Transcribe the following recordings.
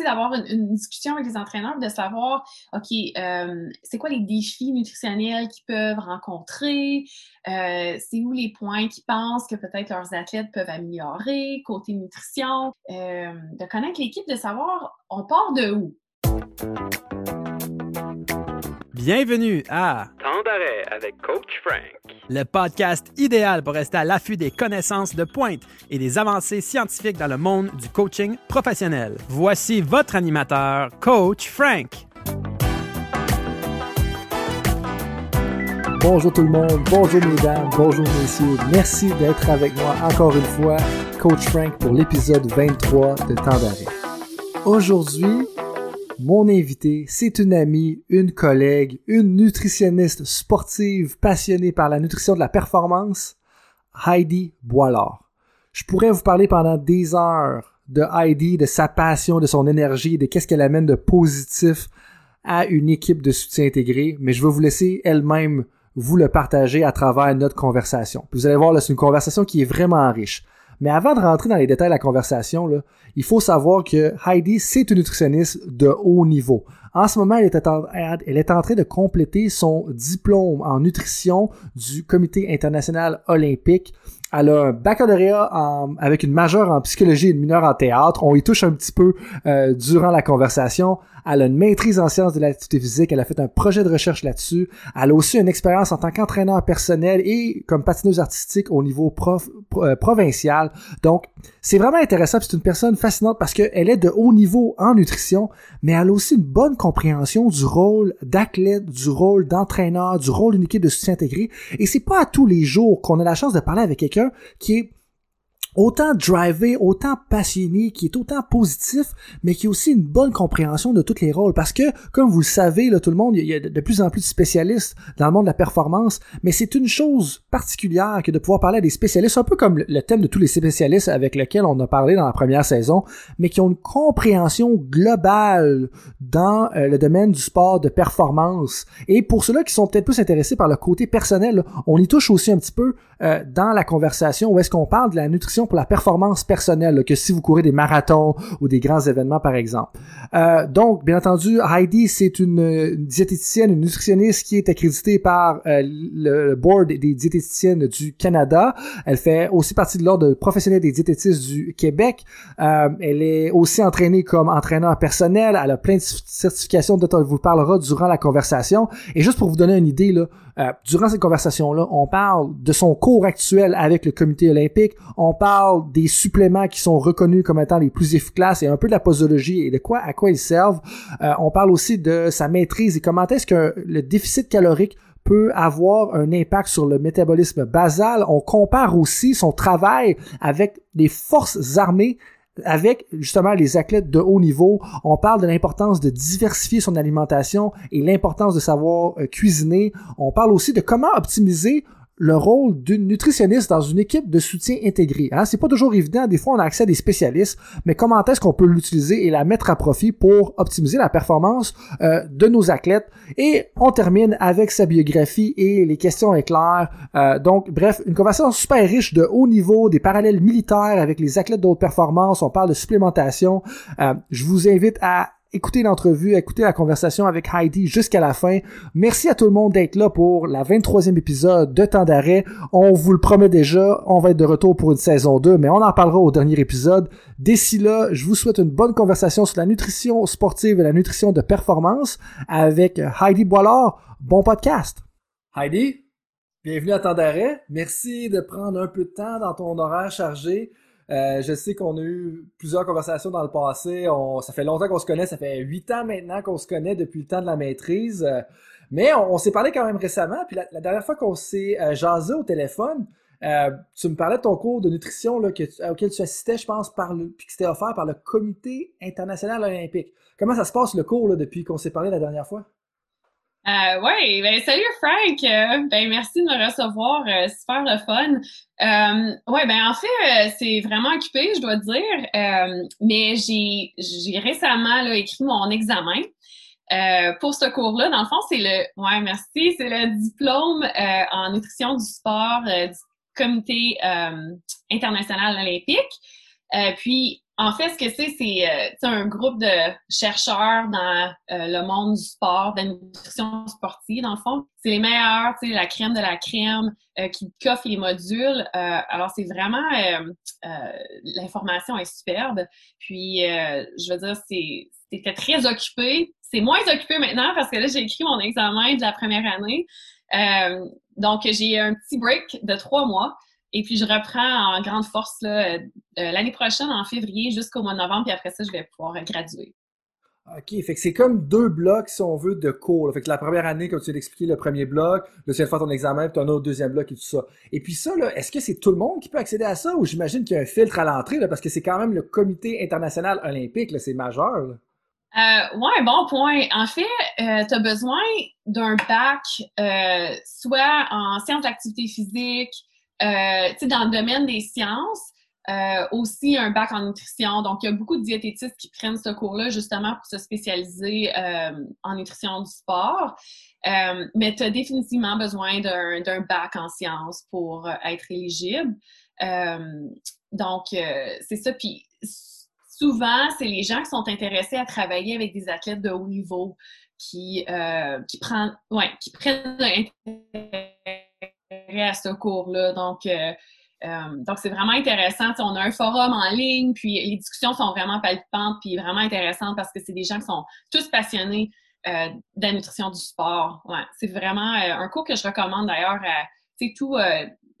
d'avoir une, discussion avec les entraîneurs, de savoir, OK, euh, c'est quoi les défis nutritionnels qu'ils peuvent rencontrer, euh, c'est où les points qu'ils pensent que peut-être leurs athlètes peuvent améliorer, côté nutrition, euh, de connaître l'équipe, de savoir, on part de où? Bienvenue à Temps d'arrêt avec Coach Frank, le podcast idéal pour rester à l'affût des connaissances de pointe et des avancées scientifiques dans le monde du coaching professionnel. Voici votre animateur, Coach Frank. Bonjour tout le monde, bonjour mesdames, bonjour messieurs. Merci d'être avec moi encore une fois, Coach Frank, pour l'épisode 23 de Temps d'arrêt. Aujourd'hui, mon invité, c'est une amie, une collègue, une nutritionniste sportive passionnée par la nutrition de la performance, Heidi Boilard. Je pourrais vous parler pendant des heures de Heidi, de sa passion, de son énergie, de qu'est-ce qu'elle amène de positif à une équipe de soutien intégré, mais je vais vous laisser elle-même vous le partager à travers notre conversation. vous allez voir, c'est une conversation qui est vraiment riche. Mais avant de rentrer dans les détails de la conversation, là, il faut savoir que Heidi, c'est une nutritionniste de haut niveau. En ce moment, elle est, en, train de compléter son diplôme en nutrition du Comité international olympique. Elle a un baccalauréat avec une majeure en psychologie et une mineure en théâtre. On y touche un petit peu euh, durant la conversation. Elle a une maîtrise en sciences de l'activité physique. Elle a fait un projet de recherche là-dessus. Elle a aussi une expérience en tant qu'entraîneur personnel et comme patineuse artistique au niveau euh, provincial. Donc, c'est vraiment intéressant. C'est une personne fascinante parce qu'elle est de haut niveau en nutrition, mais elle a aussi une bonne compréhension du rôle d'athlète, du rôle d'entraîneur, du rôle d'une équipe de soutien intégré. Et c'est pas à tous les jours qu'on a la chance de parler avec quelqu'un qui est autant drivé, autant passionné, qui est autant positif, mais qui a aussi une bonne compréhension de tous les rôles. Parce que, comme vous le savez, là, tout le monde, il y a de plus en plus de spécialistes dans le monde de la performance, mais c'est une chose particulière que de pouvoir parler à des spécialistes, un peu comme le thème de tous les spécialistes avec lesquels on a parlé dans la première saison, mais qui ont une compréhension globale dans euh, le domaine du sport de performance. Et pour ceux-là qui sont peut-être plus intéressés par le côté personnel, on y touche aussi un petit peu euh, dans la conversation où est-ce qu'on parle de la nutrition pour la performance personnelle, que si vous courez des marathons ou des grands événements, par exemple. Euh, donc, bien entendu, Heidi, c'est une, diététicienne, une nutritionniste qui est accréditée par euh, le board des diététiciennes du Canada. Elle fait aussi partie de l'ordre professionnel des diététistes du Québec. Euh, elle est aussi entraînée comme entraîneur personnel. Elle a plein de certifications dont on vous parlera durant la conversation. Et juste pour vous donner une idée, là, euh, durant cette conversation-là, on parle de son cours actuel avec le comité olympique, on parle des suppléments qui sont reconnus comme étant les plus efficaces et un peu de la posologie et de quoi à quoi ils servent. Euh, on parle aussi de sa maîtrise et comment est-ce que le déficit calorique peut avoir un impact sur le métabolisme basal. On compare aussi son travail avec les forces armées avec justement les athlètes de haut niveau, on parle de l'importance de diversifier son alimentation et l'importance de savoir euh, cuisiner. On parle aussi de comment optimiser le rôle d'une nutritionniste dans une équipe de soutien intégré. Hein? C'est pas toujours évident, des fois on a accès à des spécialistes, mais comment est-ce qu'on peut l'utiliser et la mettre à profit pour optimiser la performance euh, de nos athlètes? Et on termine avec sa biographie et les questions éclairs. Euh, donc bref, une conversation super riche de haut niveau, des parallèles militaires avec les athlètes d'autres performances, on parle de supplémentation. Euh, je vous invite à écoutez l'entrevue, écoutez la conversation avec Heidi jusqu'à la fin. Merci à tout le monde d'être là pour la 23e épisode de Temps d'arrêt. On vous le promet déjà, on va être de retour pour une saison 2, mais on en parlera au dernier épisode. D'ici là, je vous souhaite une bonne conversation sur la nutrition sportive et la nutrition de performance avec Heidi Boilard. Bon podcast! Heidi, bienvenue à Temps d'arrêt. Merci de prendre un peu de temps dans ton horaire chargé euh, je sais qu'on a eu plusieurs conversations dans le passé. ça fait longtemps qu'on se connaît. Ça fait huit ans maintenant qu'on se connaît depuis le temps de la maîtrise. Euh, mais on, s'est parlé quand même récemment. Puis la, dernière fois qu'on s'est euh, jasé au téléphone, tu me parlais de ton cours de nutrition là, auquel tu assistais, je pense, par le, puis qui c'était offert par le Comité international olympique. Comment ça se passe le cours depuis qu'on s'est parlé la dernière fois? Euh, oui, ben salut Frank. Ben merci de me recevoir, euh, super le fun. Euh, ouais, ben en fait, euh, c'est vraiment occupé, je dois dire. mais j'ai j'ai récemment là, écrit mon examen. pour ce cours-là, dans le fond, c'est le ouais, merci, c'est le diplôme en nutrition du sport du Comité international olympique. Puis en fait, ce que c'est, c'est un groupe de chercheurs dans le monde du sport, de la nutrition sportive, dans le fond. C'est les meilleurs, sais, la crème de la crème qui coffre les modules. alors, c'est vraiment... L'information est superbe. Puis, je veux dire, c'est c'était très occupé. C'est moins occupé maintenant parce que là, j'ai écrit mon examen de la première année. Euh, donc, j'ai un petit break de trois mois. Et puis, je reprends en grande force euh, l'année prochaine, en février, jusqu'au mois de novembre. Puis après ça, je vais pouvoir graduer. OK, fait que c'est comme deux blocs, si on veut, de cours. Fait que la première année, comme tu viens d'expliquer, le premier bloc, le tu viens de faire ton examen, puis tu as un autre deuxième bloc et tout ça. Et puis ça, là, est-ce que c'est tout le monde qui peut accéder à ça ou j'imagine qu'il y a un filtre à l'entrée, là, parce que c'est quand même le comité international olympique, là, c'est majeur. Là? Euh, ouais, bon point. En fait, euh, tu as besoin d'un bac, euh, soit en sciences d'activité physique, euh, tu dans le domaine des sciences, euh, aussi un bac en nutrition. Donc, il y a beaucoup de diététistes qui prennent ce cours-là justement pour se spécialiser en nutrition du sport. mais tu as définitivement besoin d'un bac en sciences pour être éligible. donc, c'est ça. Puis, souvent, c'est les gens qui sont intéressés à travailler avec des athlètes de haut niveau qui, euh, qui, prennent, ouais, qui prennent à ce cours-là. Donc, euh, euh, donc, c'est vraiment intéressant. on a un forum en ligne, puis les discussions sont vraiment palpitantes, puis vraiment intéressantes parce que c'est des gens qui sont tous passionnés de la nutrition du sport. C'est vraiment un cours que je recommande d'ailleurs à tout,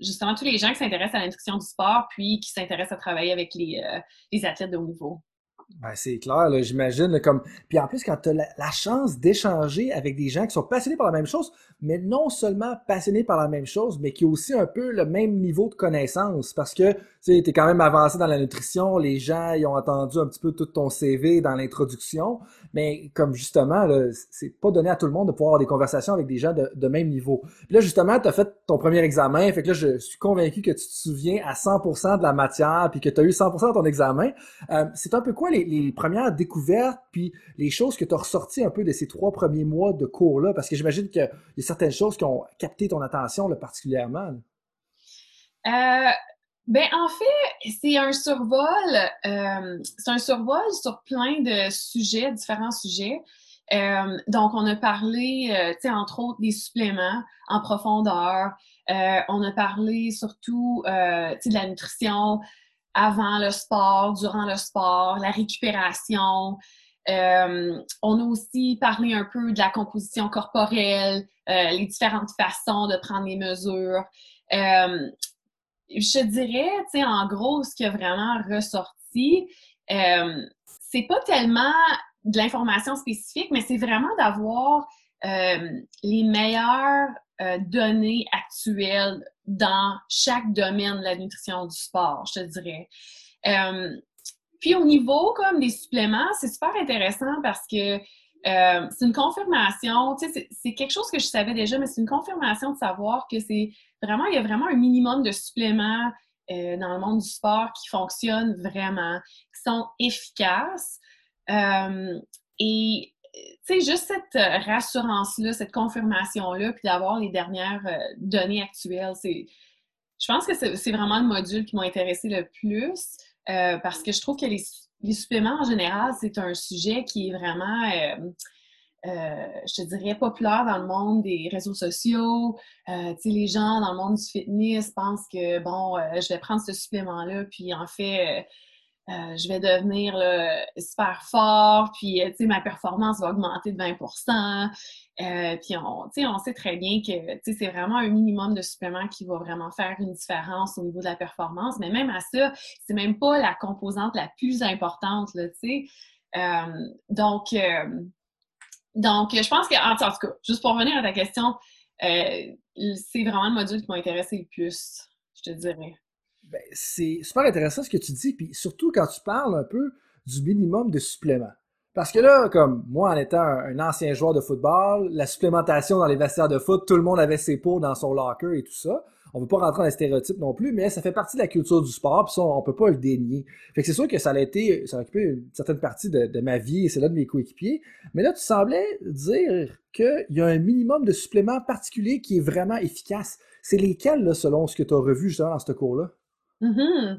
justement tous les gens qui s'intéressent à l'instruction du sport, puis qui s'intéressent à travailler avec les, euh, les athlètes de haut niveau. Ben, c'est clair, j'imagine. Comme... Puis en plus, quand tu as la, chance d'échanger avec des gens qui sont passionnés par la même chose, mais non seulement passionnés par la même chose, mais qui ont aussi un peu le même niveau de connaissance. Parce que tu es quand même avancé dans la nutrition, les gens ils ont entendu un petit peu tout ton CV dans l'introduction, mais comme justement, c'est pas donné à tout le monde de pouvoir avoir des conversations avec des gens de, même niveau. Puis là, justement, tu as fait ton premier examen, fait que là, je suis convaincu que tu te souviens à 100% de la matière, puis que tu as eu 100% de ton examen. Euh, c'est un peu quoi les, les, premières découvertes, puis les choses que tu as ressorties un peu de ces trois premiers mois de cours-là? Parce que j'imagine qu'il y a certaines choses qui ont capté ton attention là, particulièrement. Euh, ben en fait, c'est un survol, euh, c'est un survol sur plein de sujets, différents sujets. Euh, donc, on a parlé, tu sais, entre autres, des suppléments en profondeur. On a parlé surtout, de la nutrition avant le sport, durant le sport, la récupération. Euh, on a aussi parlé un peu de la composition corporelle, les différentes façons de prendre les mesures je dirais, tu sais, en gros, ce qui a vraiment ressorti, euh, c'est pas tellement de l'information spécifique, mais c'est vraiment d'avoir euh, les meilleures euh, données actuelles dans chaque domaine de la nutrition du sport, je te dirais. puis au niveau comme des suppléments, c'est super intéressant parce que c'est une confirmation, tu sais, c'est quelque chose que je savais déjà, mais c'est une confirmation de savoir que c'est vraiment, il y a vraiment un minimum de suppléments euh, dans le monde du sport qui fonctionnent vraiment, qui sont efficaces. Euh, et tu juste cette rassurance-là, cette confirmation-là, puis d'avoir les dernières euh, données actuelles, c'est, je pense que c'est vraiment le module qui m'a intéressé le plus parce que je trouve que les, suppléments en général, c'est un sujet qui est vraiment euh, je te dirais, populaire dans le monde des réseaux sociaux. Euh, tu sais, les gens dans le monde du fitness pensent que, bon, euh, je vais prendre ce supplément-là, puis en fait, je vais devenir super fort, puis, tu sais, ma performance va augmenter de 20% Puis, on, on sait très bien que, tu sais, c'est vraiment un minimum de suppléments qui va vraiment faire une différence au niveau de la performance. Mais même à ça, c'est même pas la composante la plus importante, là, tu sais. donc, donc, je pense que, en tout cas, juste pour revenir à ta question, euh, c'est vraiment le module qui m'a intéressé le plus, je te dirais. Ben, c'est super intéressant ce que tu dis, puis surtout quand tu parles un peu du minimum de suppléments. Parce que là, comme moi, en étant un, ancien joueur de football, la supplémentation dans les vestiaires de foot, tout le monde avait ses pots dans son locker et tout ça on veut pas rentrer dans les stéréotypes non plus, mais ça fait partie de la culture du sport, puis ça, on peut pas le dénier. Fait que c'est sûr que ça a été, ça a occupé une certaine partie de, ma vie et c'est là de mes coéquipiers. Mais là, tu semblais dire qu'il y a un minimum de suppléments particuliers qui est vraiment efficace. C'est lesquels, là, selon ce que tu as revu justement dans ce cours-là? Mm-hmm.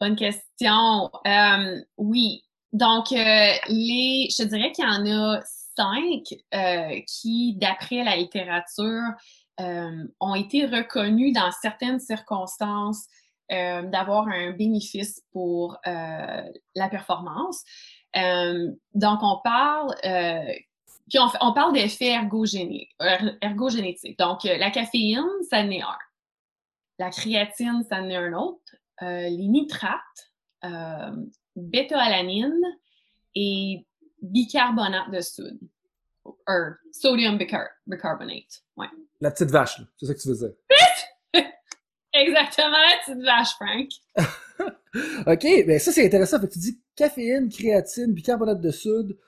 Bonne question. Euh, oui. Donc, euh, les, je dirais qu'il y en a cinq euh, qui, d'après la littérature, ont été reconnus dans certaines circonstances d'avoir un bénéfice pour la performance. donc, on parle puis on, parle d'effets ergogénétiques. Donc, la caféine, ça en est un. La créatine, ça en est un autre. Euh, les nitrates, euh, bêta-alanine et bicarbonate de soude. sodium bicarbonate. Ouais. La petite vache, c'est ça que tu veux dire. Exactement, la petite vache, Frank. OK, ben ça c'est intéressant. Fait que tu dis caféine, créatine, bicarbonate de soude,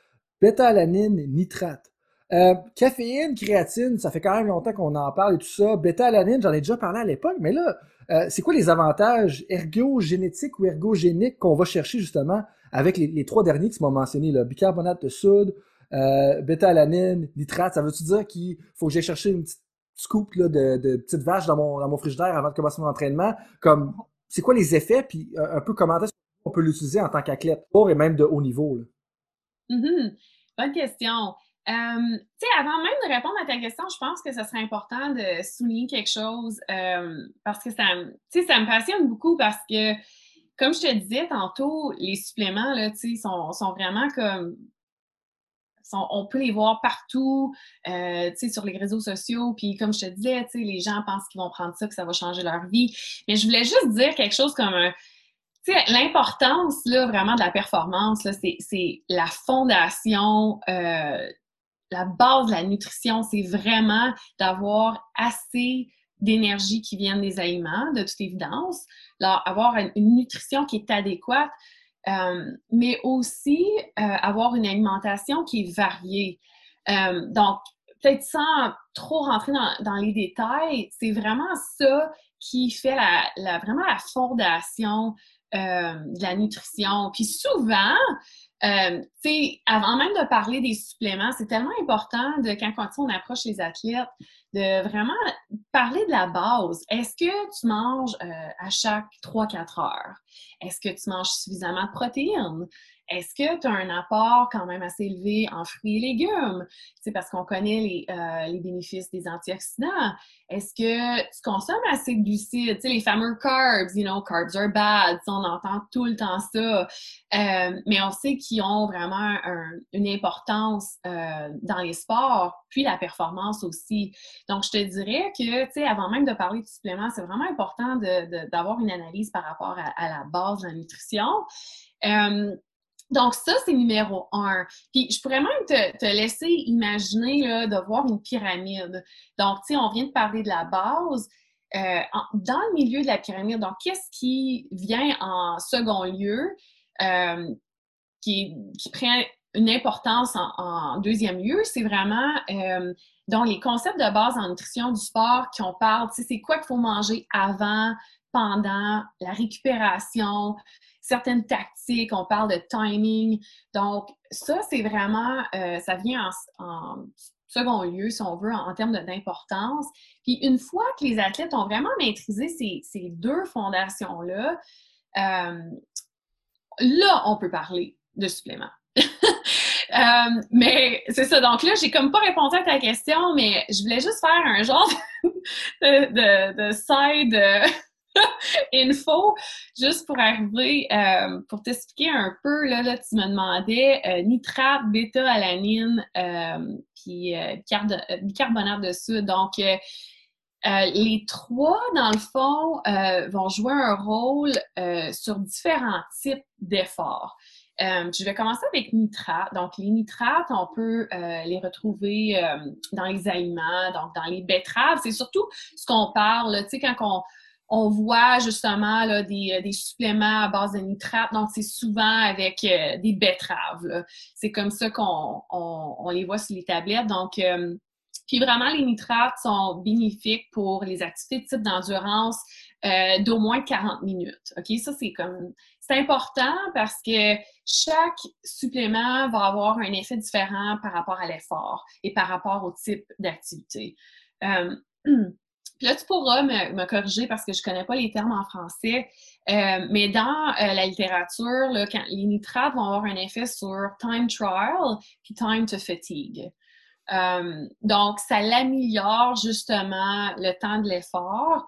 bêta-alanine, nitrate. Euh, caféine, créatine, ça fait quand même longtemps qu'on en parle et tout ça. Bêta-alanine, j'en ai déjà parlé à l'époque, mais là, euh, c'est quoi les avantages ergogénétiques ou ergogéniques qu'on va chercher justement avec les, trois derniers que tu m'as mentionnés, là, bicarbonate de soude, euh, bêta-alanine, nitrate, ça veut-tu dire qu'il faut que j'aille chercher une petite scoop là, de, petite vache dans mon, frigidaire avant de commencer mon entraînement? Comme, c'est quoi les effets, puis euh, un peu comment est-ce qu'on peut l'utiliser en tant qu'athlète, et même de haut niveau? Là? Mm-hmm. Bonne question. Euh, tu sais, avant même de répondre à ta question, je pense que ce serait important de souligner quelque chose euh, parce que ça, ça me passionne beaucoup parce que, comme je te disais tantôt, les suppléments, là, tu sais, sont, sont vraiment comme on peut les voir partout, euh, sur les réseaux sociaux. Puis comme je te disais, les gens pensent qu'ils vont prendre ça, que ça va changer leur vie. Mais je voulais juste dire quelque chose comme un, l'importance là vraiment de la performance c'est la fondation euh, la base de la nutrition, c'est vraiment d'avoir assez d'énergie qui vient des aliments, de toute évidence, là, avoir une, nutrition qui est adéquate, euh, mais aussi euh, avoir une alimentation qui est variée. Euh, donc, peut-être sans trop rentrer dans, les détails, c'est vraiment ça qui fait la, vraiment la fondation de la nutrition. Puis souvent, euh, avant même de parler des suppléments, c'est tellement important de quand, quand on approche les athlètes, de vraiment parler de la base. Est-ce que tu manges euh, à chaque 3-4 heures? Est-ce que tu manges suffisamment de protéines? Est-ce que tu as un apport quand même assez élevé en fruits et légumes? C'est parce qu'on connaît les, euh, les, bénéfices des antioxydants. Est-ce que tu consommes assez de glucides? Tu sais, les fameux carbs, you know, carbs are bad. on entend tout le temps ça. Euh, mais on sait qu'ils ont vraiment une importance euh, dans les sports, puis la performance aussi. Donc, je te dirais que, tu sais, avant même de parler de suppléments, c'est vraiment important d'avoir une analyse par rapport à, la base de la nutrition. Donc, ça, c'est numéro un. Puis, je pourrais même te, laisser imaginer là, de voir une pyramide. Donc, tu sais, on vient de parler de la base. Euh, dans le milieu de la pyramide, donc, qu'est-ce qui vient en second lieu, euh, qui, qui, prend une importance en, deuxième lieu, c'est vraiment euh, donc les concepts de base en nutrition du sport qui on parle, tu sais, c'est quoi qu'il faut manger avant, pendant, la récupération, certaines tactiques, on parle de timing. Donc, ça, c'est vraiment, euh, ça vient en, second lieu, si on veut, en, termes d'importance. Puis, une fois que les athlètes ont vraiment maîtrisé ces, deux fondations-là, euh, là, on peut parler de suppléments. Euh, mais c'est ça. Donc là, j'ai comme pas répondu à ta question, mais je voulais juste faire un genre de, de side info, juste pour arriver, euh, pour t'expliquer un peu, là, là tu me demandais euh, nitrate, bêta-alanine, euh, puis bicarbonate de soude. Donc, les trois, dans le fond, vont jouer un rôle sur différents types d'efforts. je vais commencer avec nitrate. Donc, les nitrates, on peut les retrouver dans les aliments, donc dans les betteraves. C'est surtout ce qu'on parle, tu sais, quand on, on voit justement là, des, euh, des, suppléments à base de nitrate. Donc, c'est souvent avec euh, des betteraves. C'est comme ça qu'on on, les voit sur les tablettes. Donc, euh, puis vraiment, les nitrates sont bénéfiques pour les activités de type d'endurance d'au moins 40 minutes. OK? Ça, c'est comme... C'est important parce que chaque supplément va avoir un effet différent par rapport à l'effort et par rapport au type d'activité. là, tu pourras me, corriger parce que je connais pas les termes en français. mais dans la littérature, les nitrates vont avoir un effet sur time trial puis time to fatigue. donc, ça l'améliore justement le temps de l'effort.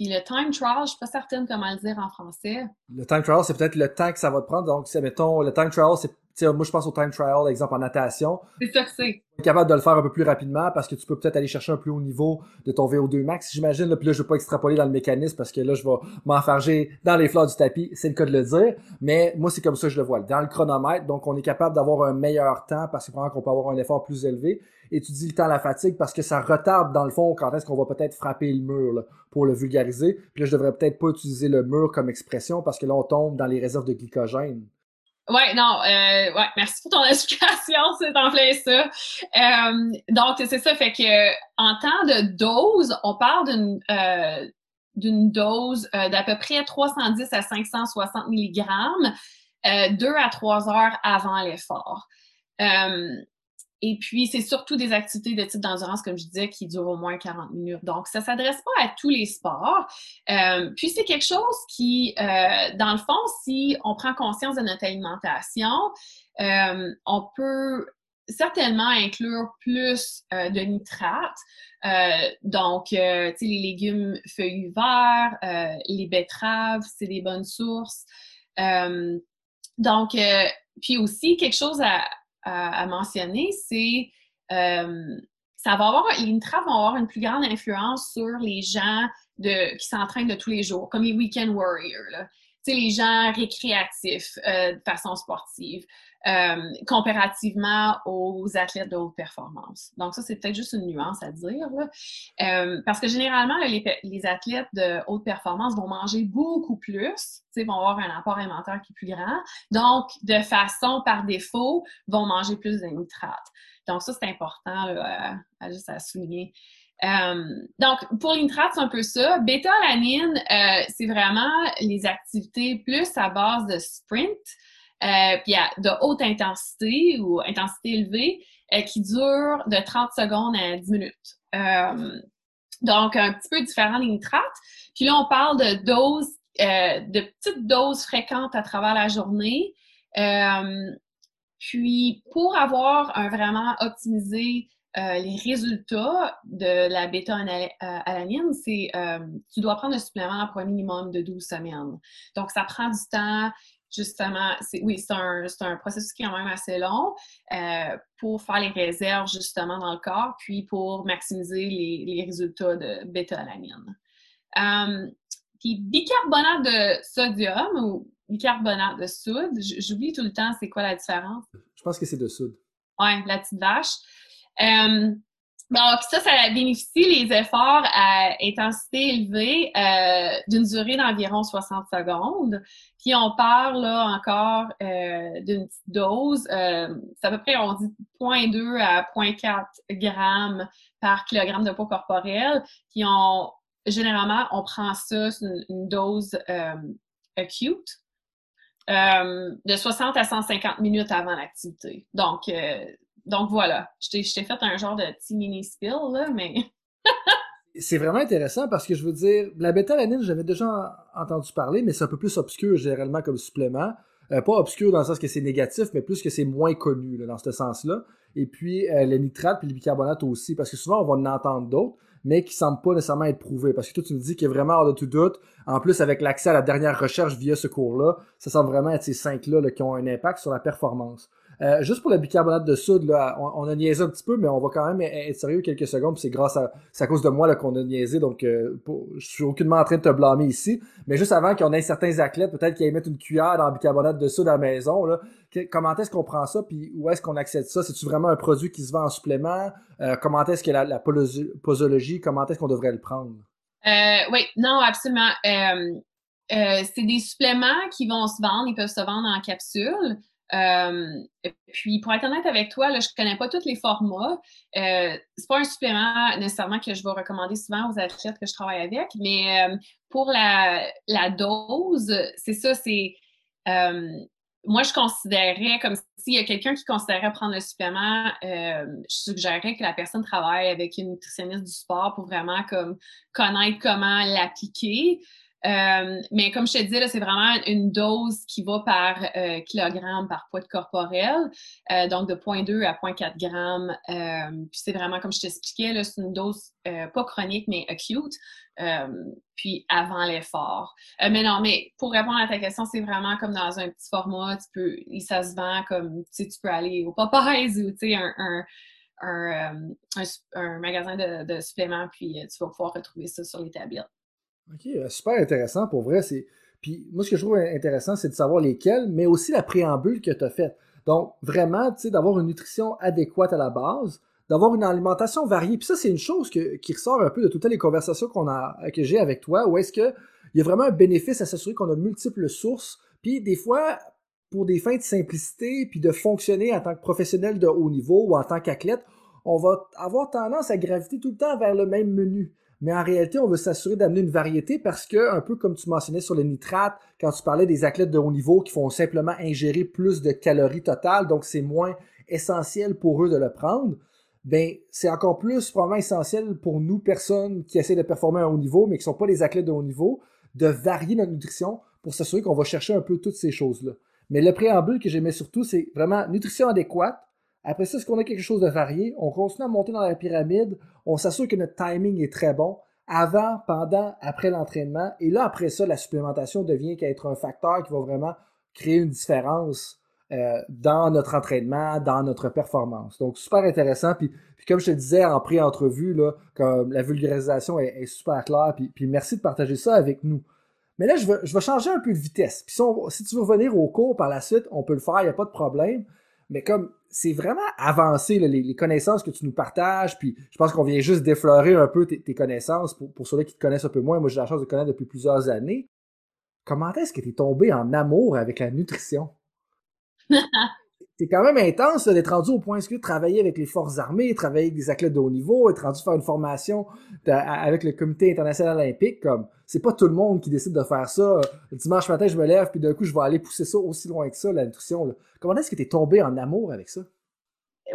Puis le time trial, je suis pas certaine comment le dire en français. Le time trial, c'est peut-être le temps que ça va te prendre. Donc, mettons, le time trial, c'est moi, je pense au time trial, exemple en natation. C'est ça que c'est. capable de le faire un peu plus rapidement parce que tu peux peut-être aller chercher un plus haut niveau de ton VO2 max, j'imagine. Puis là, je vais pas extrapoler dans le mécanisme parce que là, je vais m'enfarger dans les fleurs du tapis. C'est le cas de le dire. Mais moi, c'est comme ça que je le vois. Dans le chronomètre, donc on est capable d'avoir un meilleur temps parce que qu'on peut avoir un effort plus élevé. Et tu dis le temps à la fatigue parce que ça retarde dans le fond quand est-ce qu'on va peut-être frapper le mur pour le vulgariser. Puis là, je devrais peut-être pas utiliser le mur comme expression parce que là, on tombe dans les réserves de glycogène. Ouais, non, euh, ouais, merci pour ton explication, c'est en plein ça. Euh, donc, c'est ça, fait que en temps de dose, on parle d'une euh, d'une dose euh, d'à peu près 310 à 560 mg deux à trois heures avant l'effort. Et puis, c'est surtout des activités de type d'endurance, comme je disais, qui durent au moins 40 minutes. Donc, ça ne s'adresse pas à tous les sports. Euh, puis, c'est quelque chose qui, euh, dans le fond, si on prend conscience de notre alimentation, euh, on peut certainement inclure plus de nitrates. donc, tu sais, les légumes feuillus verts, les betteraves, c'est des bonnes sources. donc, puis aussi, quelque chose à, à, mentionner, c'est euh, ça va avoir, les nitrates vont avoir une plus grande influence sur les gens de, qui s'entraînent de tous les jours, comme les weekend warriors, les gens récréatifs euh, de façon sportive. Euh, comparativement aux athlètes de haute performance. Donc ça, c'est peut-être juste une nuance à dire. Euh, parce que généralement, les, athlètes de haute performance vont manger beaucoup plus, vont avoir un apport alimentaire qui est plus grand. Donc, de façon par défaut, vont manger plus de nitrates. Donc ça, c'est important à, juste à souligner. Euh, donc, pour les c'est un peu ça. Bêta-alanine, c'est vraiment les activités plus à base de sprint. Euh, puis de haute intensité ou intensité élevée euh, qui dure de 30 secondes à 10 minutes. Euh, donc, un petit peu différent des nitrates. Puis là, on parle de doses, de petites doses fréquentes à travers la journée. puis, pour avoir un vraiment optimisé les résultats de la bêta-alanine, c'est tu dois prendre un supplément pour un minimum de 12 semaines. Donc, ça prend du temps justement, oui, c'est un, un, processus qui est quand même assez long euh, pour faire les réserves justement dans le corps, puis pour maximiser les, les résultats de bêta-alanine. Euh, puis bicarbonate de sodium ou bicarbonate de soude, j'oublie tout le temps c'est quoi la différence. Je pense que c'est de soude. Oui, la petite vache. Euh, donc, ça, ça bénéficie les efforts à intensité élevée euh, d'une durée d'environ 60 secondes. Puis on parle là encore euh, d'une petite dose. Euh, c'est à peu près, on dit 0.2 à 0.4 grammes par kilogramme de poids corporel. Puis on, généralement, on prend ça, c'est une, dose acute. de 60 à 150 minutes avant l'activité. Donc, donc voilà, je t'ai fait un genre de petit mini spill, là, mais. c'est vraiment intéressant parce que je veux dire, la bêta-alanine, j'avais déjà entendu parler, mais c'est un peu plus obscur généralement comme supplément. Euh, pas obscur dans le sens que c'est négatif, mais plus que c'est moins connu dans ce sens-là. Et puis euh, les nitrates puis les bicarbonates aussi, parce que souvent on va en entendre d'autres, mais qui semblent pas nécessairement être prouvés. Parce que toi, tu me dis qu'il a vraiment hors de tout doute, en plus avec l'accès à la dernière recherche via ce cours-là, ça semble vraiment être ces cinq-là là, qui ont un impact sur la performance. Euh, juste pour le bicarbonate de soude, là, on, a niaisé un petit peu, mais on va quand même être sérieux quelques secondes. C'est grâce à, à cause de moi qu'on a niaisé, donc euh, je suis aucunement en train de te blâmer ici. Mais juste avant qu'on ait certains athlètes, peut-être qu'ils mettent une cuillère dans le bicarbonate de soude à la maison, là, comment est-ce qu'on prend ça, puis où est-ce qu'on accède ça? C'est-tu vraiment un produit qui se vend en supplément? Euh, comment est-ce que la, la posologie, comment est-ce qu'on devrait le prendre? oui, non, absolument. c'est des suppléments qui vont se vendre, ils peuvent se vendre en capsule. Euh, puis, pour être honnête avec toi, je connais pas tous les formats. Euh, c'est pas un supplément nécessairement que je vais recommander souvent aux athlètes que je travaille avec, mais euh, pour la, dose, c'est ça, c'est euh, moi, je considérais comme s'il y a quelqu'un qui considérait prendre le supplément, je suggérerais que la personne travaille avec une nutritionniste du sport pour vraiment comme connaître comment l'appliquer. Euh, mais comme je te disais, c'est vraiment une dose qui va par euh, kilogramme par poids corporel, euh, donc de 0.2 à 0.4 grammes. puis c'est vraiment, comme je t'expliquais, c'est une dose pas chronique, mais acute, puis avant l'effort. mais non, mais pour répondre à ta question, c'est vraiment comme dans un petit format, tu peux, ça se vend comme, tu sais, tu peux aller au Popeyes ou, tu sais, un, un, magasin de, de suppléments, puis tu vas pouvoir retrouver ça sur les tablettes. OK, euh, super intéressant pour vrai. Puis moi, ce que je trouve intéressant, c'est de savoir lesquels, mais aussi la préambule que tu as faite. Donc, vraiment, tu sais, d'avoir une nutrition adéquate à la base, d'avoir une alimentation variée. Puis ça, c'est une chose qui ressort un peu de toutes les conversations qu'on a, que j'ai avec toi, où est-ce qu'il y a vraiment un bénéfice à s'assurer qu'on a multiples sources. Puis des fois, pour des fins de simplicité, puis de fonctionner en tant que professionnel de haut niveau ou en tant qu'athlète, on va avoir tendance à graviter tout le temps vers le même menu. Mais en réalité, on veut s'assurer d'amener une variété parce que, un peu comme tu mentionnais sur les nitrates, quand tu parlais des athlètes de haut niveau qui font simplement ingérer plus de calories totales, donc c'est moins essentiel pour eux de le prendre, ben c'est encore plus probablement essentiel pour nous, personnes qui essaient de performer à haut niveau, mais qui ne sont pas des athlètes de haut niveau, de varier notre nutrition pour s'assurer qu'on va chercher un peu toutes ces choses-là. Mais le préambule que j'aimais surtout, c'est vraiment nutrition adéquate, après ça, est-ce qu'on a quelque chose de varié? On continue à monter dans la pyramide. On s'assure que notre timing est très bon avant, pendant, après l'entraînement. Et là, après ça, la supplémentation devient qu'à être un facteur qui va vraiment créer une différence euh, dans notre entraînement, dans notre performance. Donc, super intéressant. Puis, comme je te disais en pré-entrevue, là, comme la vulgarisation est, super claire. Puis, puis, merci de partager ça avec nous. Mais là, je vais, je vais changer un peu de vitesse. Puis si, si tu veux revenir au cours par la suite, on peut le faire, il n'y a pas de problème. Mais comme c'est vraiment avancé, les, connaissances que tu nous partages, puis je pense qu'on vient juste d'effleurer un peu tes, connaissances pour, pour ceux qui te connaissent un peu moins. Moi, j'ai la chance de connaître depuis plusieurs années. Comment est-ce que tu es tombé en amour avec la nutrition? c'est quand même intense d'être rendu au point de travailler avec les forces armées, travailler avec des athlètes de haut niveau, être rendu faire une formation avec le comité international olympique. Comme c'est pas tout le monde qui décide de faire ça. Le dimanche matin, je me lève puis d'un coup, je vais aller pousser ça aussi loin que ça, la nutrition. Comment est-ce que tu es tombé en amour avec ça?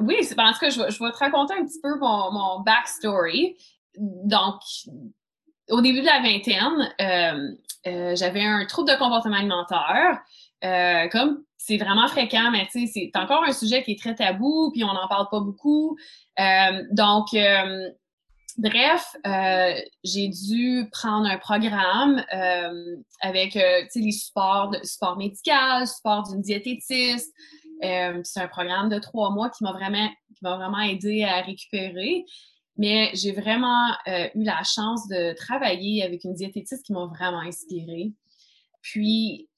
Oui, c'est parce que je, je, vais te raconter un petit peu mon, backstory. Donc, au début de la vingtaine, euh, euh, j'avais un trouble de comportement alimentaire. Euh, comme c'est vraiment fréquent, mais tu sais, c'est encore un sujet qui est très tabou, puis on n'en parle pas beaucoup. Euh, donc, euh, bref, euh, j'ai dû prendre un programme avec, tu sais, les supports, de, support médical, support d'une diététiste. c'est un programme de trois mois qui m'a vraiment, qui m'a vraiment aidé à récupérer. Mais j'ai vraiment eu la chance de travailler avec une diététiste qui m'a vraiment inspirée. Puis,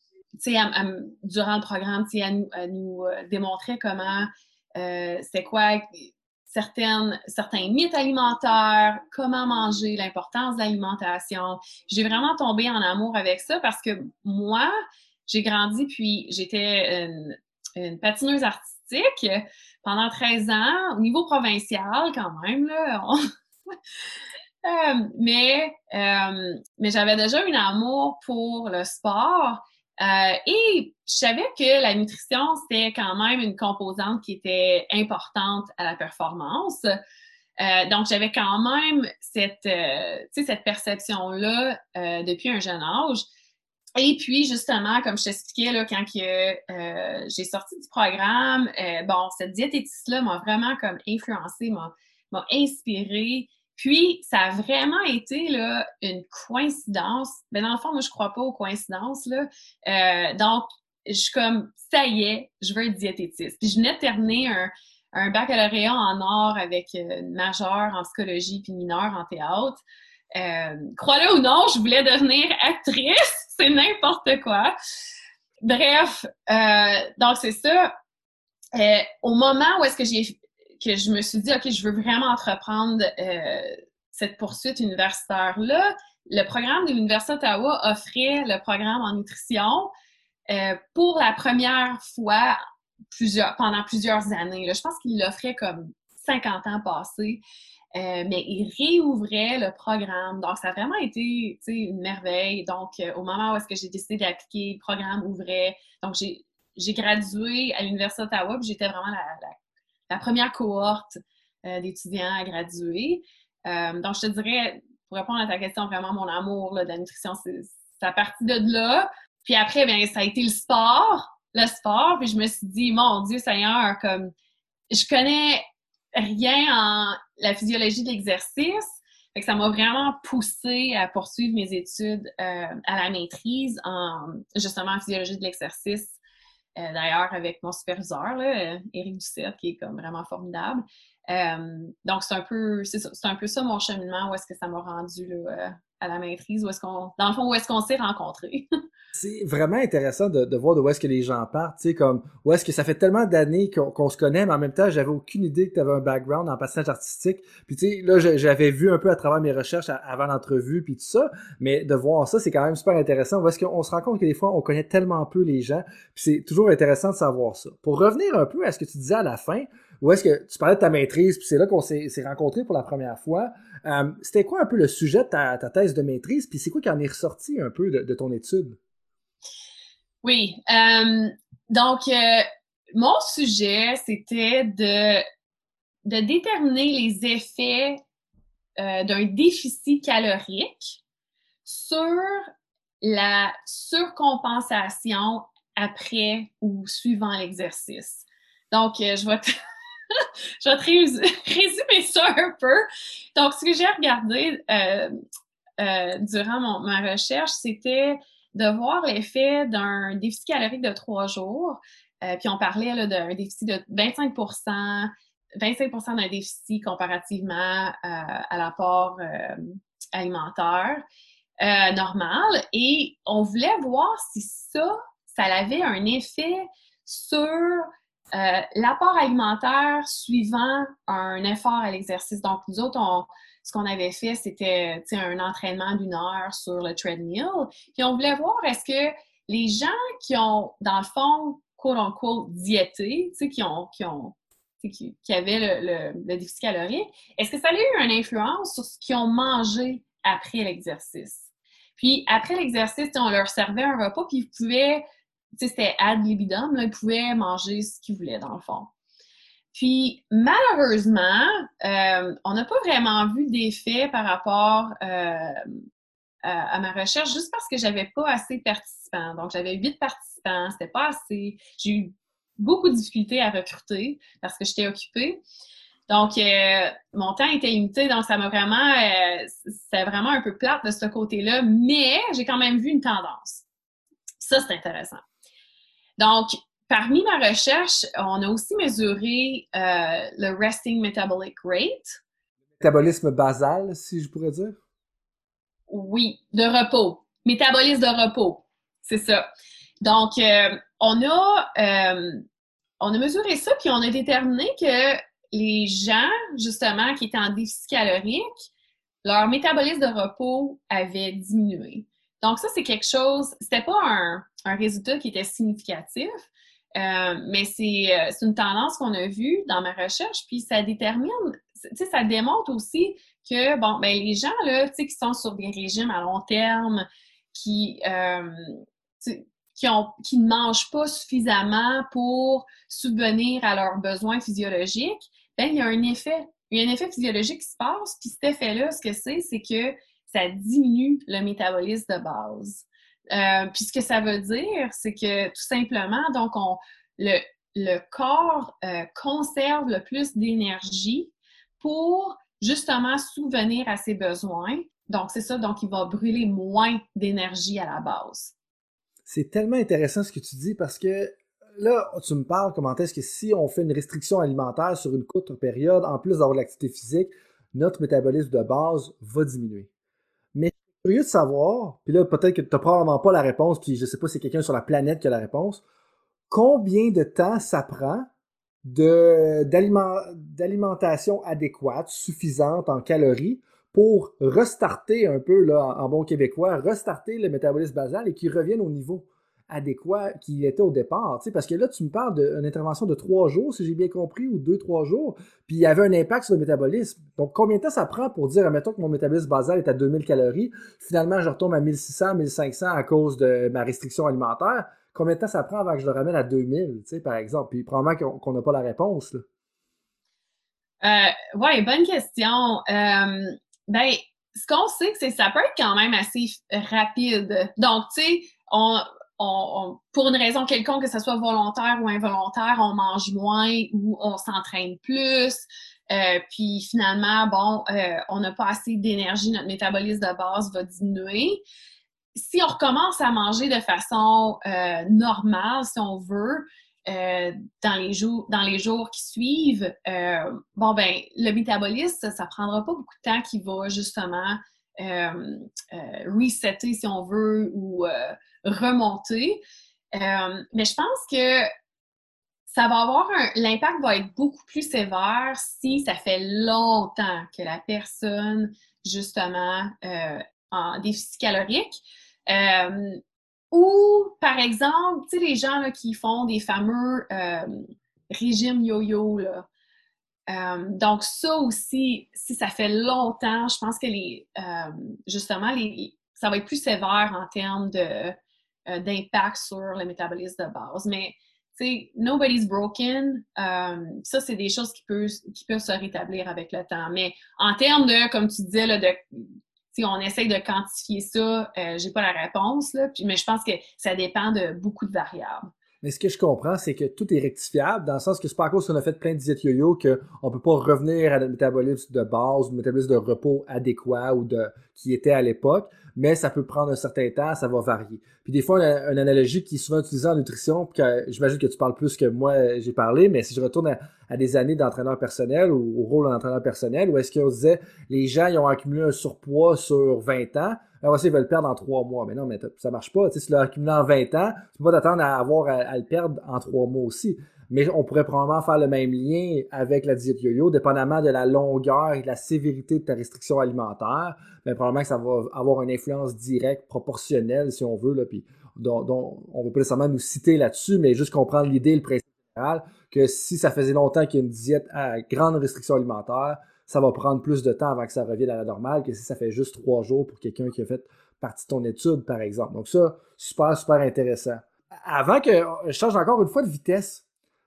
durant le programme, elle, elle nous euh, démontrait comment euh, c'est quoi certaines, certains mythes alimentaires, comment manger, l'importance de l'alimentation. J'ai vraiment tombé en amour avec ça parce que moi, j'ai grandi puis j'étais une, patineuse artistique pendant 13 ans, au niveau provincial quand même. Là, euh, mais mais j'avais déjà un amour pour le sport euh, et je savais que la nutrition, c'était quand même une composante qui était importante à la performance. Euh, donc, j'avais quand même cette, euh, cette perception-là depuis un jeune âge. Et puis, justement, comme je t'expliquais, là, quand j'ai sorti du programme, bon, cette diététiste-là m'a vraiment comme influencée, m'a inspirée. Puis, ça a vraiment été là, une coïncidence. Mais dans le fond, moi, je crois pas aux coïncidences. Là. Euh, donc, je suis comme, ça y est, je veux être diététiste. Puis, je venais de terminer un, un baccalauréat en art avec une majeure en psychologie puis mineure en théâtre. Euh, Crois-le ou non, je voulais devenir actrice. C'est n'importe quoi. Bref, euh, donc c'est ça. Euh, au moment où est-ce que j'ai que je me suis dit, OK, je veux vraiment entreprendre euh, cette poursuite universitaire-là. Le programme de l'Université d'Ottawa offrait le programme en nutrition euh, pour la première fois plusieurs, pendant plusieurs années. Je pense qu'il l'offrait comme 50 ans passés. Euh, mais il réouvrait le programme. Donc, ça a vraiment été une merveille. Donc, au moment où est-ce que j'ai décidé d'appliquer, le programme ouvrait. Donc, j'ai gradué à l'Université d'Ottawa, puis j'étais vraiment la, la première cohorte euh, d'étudiants à graduer. Euh, donc, je te dirais, pour répondre à ta question, vraiment, mon amour de la nutrition, ça a parti de là. Puis après, ben, ça a été le sport, le sport. Puis je me suis dit, mon Dieu Seigneur, comme je connais rien en la physiologie de l'exercice. Ça m'a vraiment poussé à poursuivre mes études euh, à la maîtrise en justement en physiologie de l'exercice. Euh, d'ailleurs, avec mon superviseur, là, Éric Ducette, qui est comme vraiment formidable. Euh, donc, c'est un peu un peu ça mon cheminement, où est-ce que ça m'a rendu là, à la maîtrise, où est-ce qu'on, dans le fond, où est-ce qu'on s'est rencontrés. c'est vraiment intéressant de, de, voir de où est-ce que les gens partent, tu sais, comme, où est-ce que ça fait tellement d'années qu'on, se connaît, mais en même temps, j'avais aucune idée que tu avais un background en passage artistique. Puis tu sais, là, j'avais vu un peu à travers mes recherches avant l'entrevue, puis tout ça, mais de voir ça, c'est quand même super intéressant. Où est-ce qu'on se rend compte que des fois, on connaît tellement peu les gens, puis c'est toujours intéressant de savoir ça. Pour revenir un peu à ce que tu disais à la fin, où est-ce que tu parlais de ta maîtrise, puis c'est là qu'on s'est, rencontrés pour la première fois. Euh, c'était quoi un peu le sujet de ta, thèse de maîtrise, puis c'est quoi qui en est ressorti un peu de, ton étude? Oui. Euh, donc, euh, mon sujet, c'était de, déterminer les effets d'un déficit calorique sur la surcompensation après ou suivant l'exercice. Donc, je vais je vais te résumer ça un peu. Donc, ce que j'ai regardé euh, euh, durant ma recherche, c'était de voir l'effet d'un déficit calorique de trois jours. Euh, puis on parlait d'un déficit de 25% 25% d'un déficit comparativement à l'apport alimentaire normal. Et on voulait voir si ça, ça avait un effet sur euh, l'apport alimentaire suivant un effort à l'exercice. Donc, nous autres, ce qu'on avait fait, c'était un entraînement d'une heure sur le treadmill. Puis on voulait voir est-ce que les gens qui ont, dans le fond, quote unquote, diété, qui ont, qui ont qui, avaient le, le, déficit calorique, est-ce que ça a eu une influence sur ce qu'ils ont mangé après l'exercice? Puis après l'exercice, on leur servait un repas, puis ils pouvaient c'était ad libidum, là, ils pouvaient manger ce qu'ils voulaient, dans le fond. Puis, malheureusement, euh, on n'a pas vraiment vu d'effet par rapport euh, à, ma recherche, juste parce que j'avais pas assez de participants. Donc, j'avais huit participants, c'était pas assez. J'ai eu beaucoup de difficultés à recruter parce que j'étais occupée. Donc, euh, mon temps était limité, donc ça m'a vraiment, c'est vraiment un peu plate de ce côté-là, mais j'ai quand même vu une tendance. Ça, c'est intéressant. Donc, parmi ma recherche, on a aussi mesuré euh, le resting metabolic rate. Métabolisme basal, si je pourrais dire? Oui, de repos. Métabolisme de repos, c'est ça. Donc, euh, on a euh, on a mesuré ça, puis on a déterminé que les gens, justement, qui étaient en déficit calorique, leur métabolisme de repos avait diminué. Donc, ça, c'est quelque chose, c'était pas un, résultat qui était significatif. Euh, mais euh, c'est une tendance qu'on a vue dans ma recherche, puis ça détermine, tu sais, ça démontre aussi que, bon, ben les gens, là, tu sais, qui sont sur des régimes à long terme, qui, euh, qui, ont, qui ne mangent pas suffisamment pour subvenir à leurs besoins physiologiques, ben il y a un effet, il y a un effet physiologique qui se passe, puis cet effet-là, ce que c'est, c'est que ça diminue le métabolisme de base. Euh, puis ce que ça veut dire, c'est que tout simplement, donc, on, le, le corps euh, conserve le plus d'énergie pour justement souvenir à ses besoins. Donc, c'est ça, donc il va brûler moins d'énergie à la base. C'est tellement intéressant ce que tu dis parce que là, tu me parles comment est-ce que si on fait une restriction alimentaire sur une courte période, en plus d'avoir l'activité physique, notre métabolisme de base va diminuer curieux de savoir, puis là, peut-être que tu n'as probablement pas la réponse, puis je sais pas si c'est quelqu'un sur la planète qui a la réponse. Combien de temps ça prend d'alimentation adéquate, suffisante en calories, pour restarter un peu, là, en bon québécois, restarter le métabolisme basal et qu'il revienne au niveau? Adéquat qu'il était au départ. Parce que là, tu me parles d'une intervention de trois jours, si j'ai bien compris, ou deux, trois jours, puis il y avait un impact sur le métabolisme. Donc, combien de temps ça prend pour dire, admettons que mon métabolisme basal est à 2000 calories, finalement, je retombe à 1600, 1500 à cause de ma restriction alimentaire. Combien de temps ça prend avant que je le ramène à 2000, par exemple? Puis probablement qu'on n'a pas la réponse. Euh, oui, bonne question. Euh, ben, ce qu'on sait, c'est que ça peut être quand même assez rapide. Donc, tu sais, on, on, pour une raison quelconque, que ce soit volontaire ou involontaire, on mange moins ou on s'entraîne plus. Euh, puis finalement, bon, euh, on n'a pas assez d'énergie, notre métabolisme de base va diminuer. Si on recommence à manger de façon euh, normale, si on veut, dans, les jours, dans les jours qui suivent, bon, ben, le métabolisme, ça, ne prendra pas beaucoup de temps qui va justement resetter, si on veut, ou remonter. mais je pense que ça va avoir l'impact va être beaucoup plus sévère si ça fait longtemps que la personne, justement, euh, en déficit calorique. Euh, ou, par exemple, tu sais, les gens qui font des fameux euh, régimes yo-yo, là. Donc, ça aussi, si ça fait longtemps, je pense que les, justement, les, ça va être plus sévère en termes de, d'impact sur le métabolisme de base. Mais sais, nobody's broken. Euh, ça, c'est des choses qui peuvent, qui peuvent se rétablir avec le temps. Mais en termes de, comme tu disais, là, de si on essaye de quantifier ça, euh, j'ai pas la réponse, là, mais je pense que ça dépend de beaucoup de variables. Mais ce que je comprends, c'est que tout est rectifiable, dans le sens que c'est pas à cause qu'on a fait plein de diètes yo-yo qu'on peut pas revenir à notre métabolisme de base, ou métabolisme de repos adéquat ou de qui était à l'époque, mais ça peut prendre un certain temps, ça va varier. Puis des fois, une, analogie qui est souvent utilisée en nutrition, puis j'imagine que tu parles plus que moi, j'ai parlé, mais si je retourne à, des années d'entraîneur personnel ou au rôle d'entraîneur personnel, où est-ce qu'on disait les gens ils ont accumulé un surpoids sur 20 ans, alors ils veulent perdre en 3 mois. Mais non, mais ça marche pas. Si tu l'as accumulé en 20 ans, tu peux pas t'attendre à avoir à, le perdre en 3 mois aussi. Mais on pourrait probablement faire le même lien avec la diète yo-yo, dépendamment de la longueur et de la sévérité de ta restriction alimentaire. Mais probablement que ça va avoir une influence directe, proportionnelle, si on veut, là, puis dont, on va pas nécessairement nous citer là-dessus, mais juste comprendre l'idée, le principe général, que si ça faisait longtemps qu'il y a une diète à grande restriction alimentaire, ça va prendre plus de temps avant que ça revienne à la normale que si ça fait juste trois jours pour quelqu'un qui a fait partie de ton étude, par exemple. Donc ça, super, super intéressant. Avant que je change encore une fois de vitesse,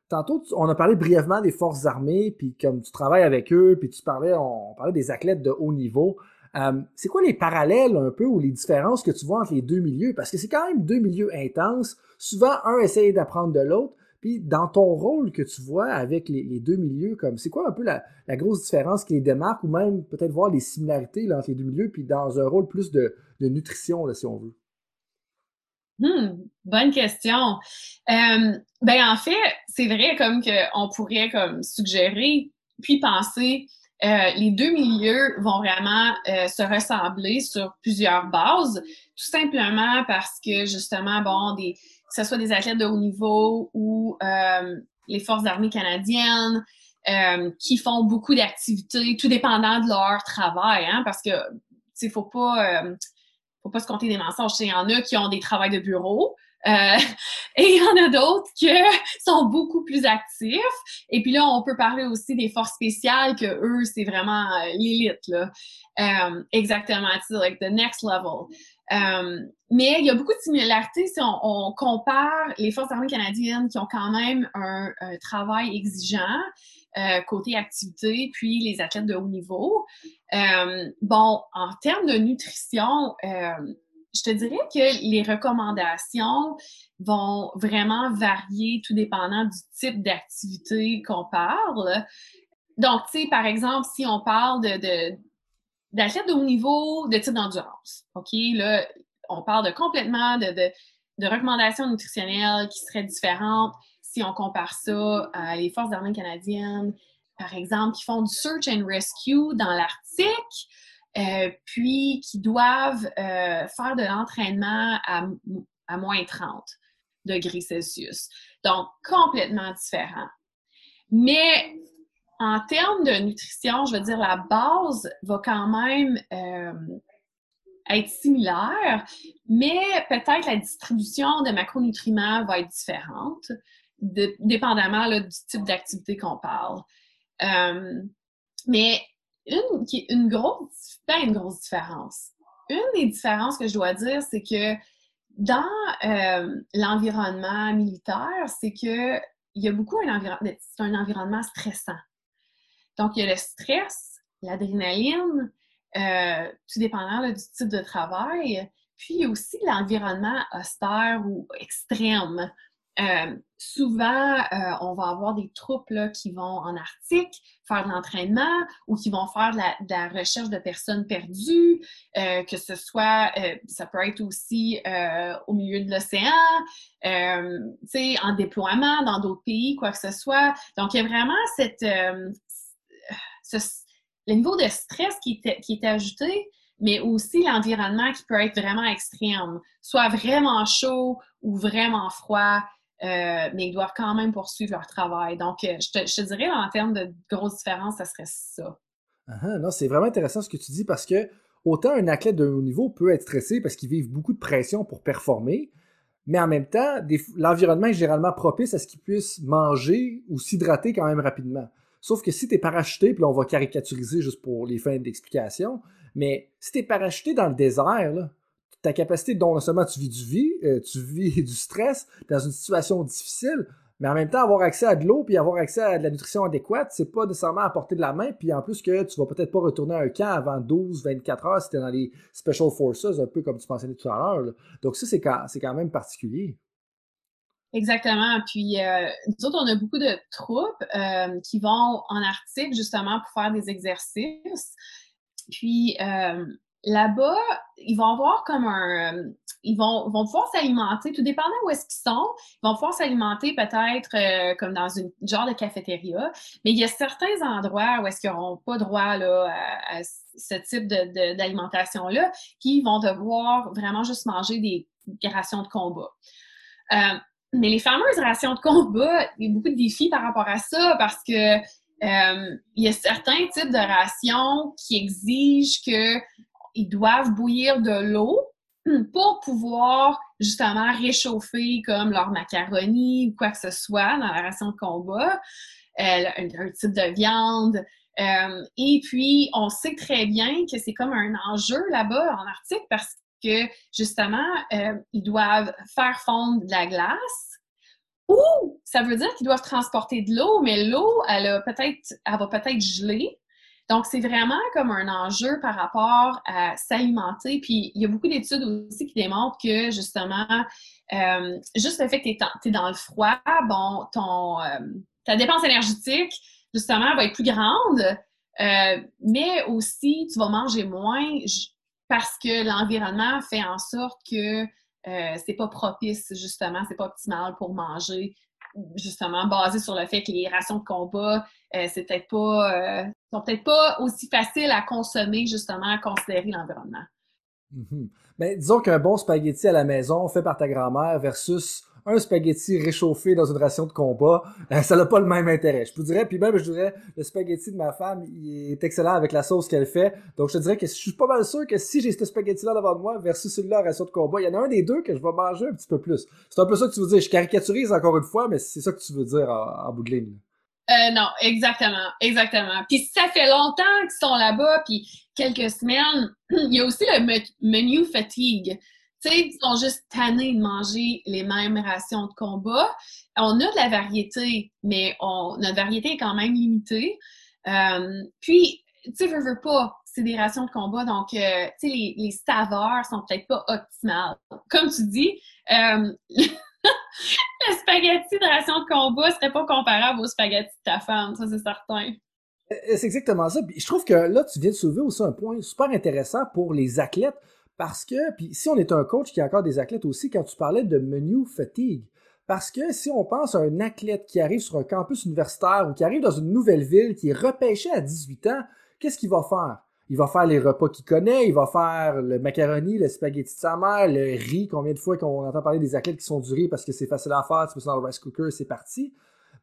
tantôt, on a parlé brièvement des forces armées, puis comme tu travailles avec eux, puis tu parlais, on, parlait des athlètes de haut niveau. Euh, c'est quoi les parallèles un peu ou les différences que tu vois entre les deux milieux? Parce que c'est quand même deux milieux intenses. Souvent, un essaye d'apprendre de l'autre. Puis dans ton rôle que tu vois avec les, deux milieux, comme c'est quoi un peu la, grosse différence qui les démarque ou même peut-être voir les similarités entre les deux milieux, puis dans un rôle plus de, nutrition, là, si on veut? Hmm, bonne question. Euh, ben en fait, c'est vrai comme qu'on pourrait comme suggérer puis penser euh, les deux milieux vont vraiment euh, se ressembler sur plusieurs bases, tout simplement parce que justement, bon, des, que ce soit des athlètes de haut niveau ou euh, les forces armées canadiennes, euh, qui font beaucoup d'activités, tout dépendant de leur travail, hein, parce que, tu faut pas, euh, faut pas se compter des mensonges. Il y en a qui ont des travails de bureau, et il y en a d'autres qui sont beaucoup plus actifs. Et puis là, on peut parler aussi des forces spéciales que eux, c'est vraiment l'élite, là. exactement, c'est like the next level. Euh, mais il y a beaucoup de similarités si on, compare les forces armées canadiennes qui ont quand même un, travail exigeant euh, côté activité, puis les athlètes de haut niveau. Euh, bon, en termes de nutrition, je te dirais que les recommandations vont vraiment varier tout dépendant du type d'activité qu'on parle. Donc, tu sais, par exemple, si on parle de d'athlètes de haut niveau de type d'endurance. OK? Là, on parle de complètement de, recommandations nutritionnelles qui seraient différentes si on compare ça à les forces d'armée canadiennes, par exemple, qui font du search and rescue dans l'Arctique, euh, puis qui doivent euh, faire de l'entraînement à, à moins 30 degrés Celsius. Donc, complètement différent. Mais en termes de nutrition, je veux dire, la base va quand même euh, être similaire, mais peut-être la distribution de macronutriments va être différente, dépendamment du type d'activité qu'on parle. Euh, mais une, une grosse, pas une grosse différence. Une des différences que je dois dire, c'est que dans euh, l'environnement militaire, c'est que il y a beaucoup un environnement, c'est un environnement stressant. Donc, il y a le stress, l'adrénaline, tout dépendant du type de travail. Puis aussi l'environnement austère ou extrême. Euh, souvent, euh, on va avoir des troupes qui vont en Arctique faire de l'entraînement ou qui vont faire de la, recherche de personnes perdues, euh, que ce soit, ça peut être aussi au milieu de l'océan, en déploiement dans d'autres pays, quoi que ce soit. Donc, il y a vraiment cette, le niveau de stress qui est, ajouté, mais aussi l'environnement qui peut être vraiment extrême, soit vraiment chaud ou vraiment froid. Euh, mais ils doivent quand même poursuivre leur travail. Donc, euh, je, te, dirais, en termes de grosses différences, ça serait ça. Uh non, c'est vraiment intéressant ce que tu dis parce que autant un athlète de haut niveau peut être stressé parce qu'il vivent beaucoup de pression pour performer, mais en même temps, l'environnement est généralement propice à ce qu'il puisse manger ou s'hydrater quand même rapidement. Sauf que si tu es parachuté, puis là on va caricaturiser juste pour les fins d'explication, mais si tu es parachuté dans le désert, là, ta capacité, dont non seulement tu vis du vie, euh, tu vis du stress dans une situation difficile, mais en même temps, avoir accès à de l'eau puis avoir accès à de la nutrition adéquate, c'est pas nécessairement à portée de la main. Puis en plus que tu vas peut-être pas retourner à un camp avant 12, 24 heures si tu es dans les Special Forces, un peu comme tu mentionnais tout à l'heure. Donc ça, c'est quand même particulier. Exactement. Puis euh, nous autres, on a beaucoup de troupes euh, qui vont en Arctique justement pour faire des exercices. Puis là-bas, ils vont avoir comme un. Euh, ils vont, vont pouvoir s'alimenter, tout dépendant où est-ce qu'ils sont, ils vont pouvoir s'alimenter peut-être euh, comme dans une genre de cafétéria, mais il y a certains endroits où est-ce qu'ils n'auront pas droit là, à, ce type d'alimentation-là, qui vont devoir vraiment juste manger des rations de combat. Euh, mais les fameuses rations de combat, il y a beaucoup de défis par rapport à ça parce que il y a certains types de rations qui exigent que ils doivent bouillir de l'eau pour pouvoir justement réchauffer comme leur macaroni ou quoi que ce soit dans la ration de combat, euh, un, type de viande. Euh, et puis, on sait très bien que c'est comme un enjeu là-bas en Arctique parce que justement, euh, ils doivent faire fondre de la glace. Ou ça veut dire qu'ils doivent transporter de l'eau, mais l'eau, elle, peut-être, elle va peut-être geler. Donc, c'est vraiment comme un enjeu par rapport à s'alimenter. Puis, il y a beaucoup d'études aussi qui démontrent que, justement, euh, juste le fait que tu es, dans le froid, bon, ton, euh, ta dépense énergétique, justement, va être plus grande, mais aussi, tu vas manger moins parce que l'environnement fait en sorte que c'est pas propice, justement, c'est pas optimal pour manger justement basé sur le fait que les rations de combat, euh, c'est peut-être pas, euh, sont peut-être pas aussi faciles à consommer, justement, à considérer l'environnement. Mm-hmm. Mais disons qu'un bon spaghetti à la maison fait par ta grand-mère versus un spaghetti réchauffé dans une ration de combat, ça n'a pas le même intérêt. Je te dirais, puis même je dirais, le spaghetti de ma femme, il est excellent avec la sauce qu'elle fait. Donc je te dirais que je suis pas mal sûr que si j'ai ce spaghetti-là devant moi versus celui-là en ration de combat, il y en a un des deux que je vais manger un petit peu plus. C'est un peu ça que tu veux dire. Je caricaturise encore une fois, mais c'est ça que tu veux dire en, bout de ligne. Euh, non, exactement, exactement. Puis ça fait longtemps qu'ils sont là-bas, puis quelques semaines, il y a aussi le menu fatigue. Tu sais, ils sont juste tannés de manger les mêmes rations de combat. On a de la variété, mais on, notre variété est quand même limitée. Euh, puis, tu sais, veux, veux pas, c'est des rations de combat, donc, euh, tu sais, les, les, saveurs sont peut-être pas optimales. Comme tu dis, euh, le spaghetti de ration de combat serait pas comparable au spaghetti de ta femme, ça c'est certain. C'est exactement ça. Je trouve que là, tu viens de soulever aussi un point super intéressant pour les athlètes. Parce que, puis si on est un coach qui a encore des athlètes aussi, quand tu parlais de menu fatigue, parce que si on pense à un athlète qui arrive sur un campus universitaire ou qui arrive dans une nouvelle ville, qui est repêché à 18 ans, qu'est-ce qu'il va faire? Il va faire les repas qu'il connaît, il va faire le macaroni, le spaghetti de sa mère, le riz, combien de fois qu'on entend parler des athlètes qui sont du riz parce que c'est facile à faire, tu peux ça dans le rice cooker, c'est parti.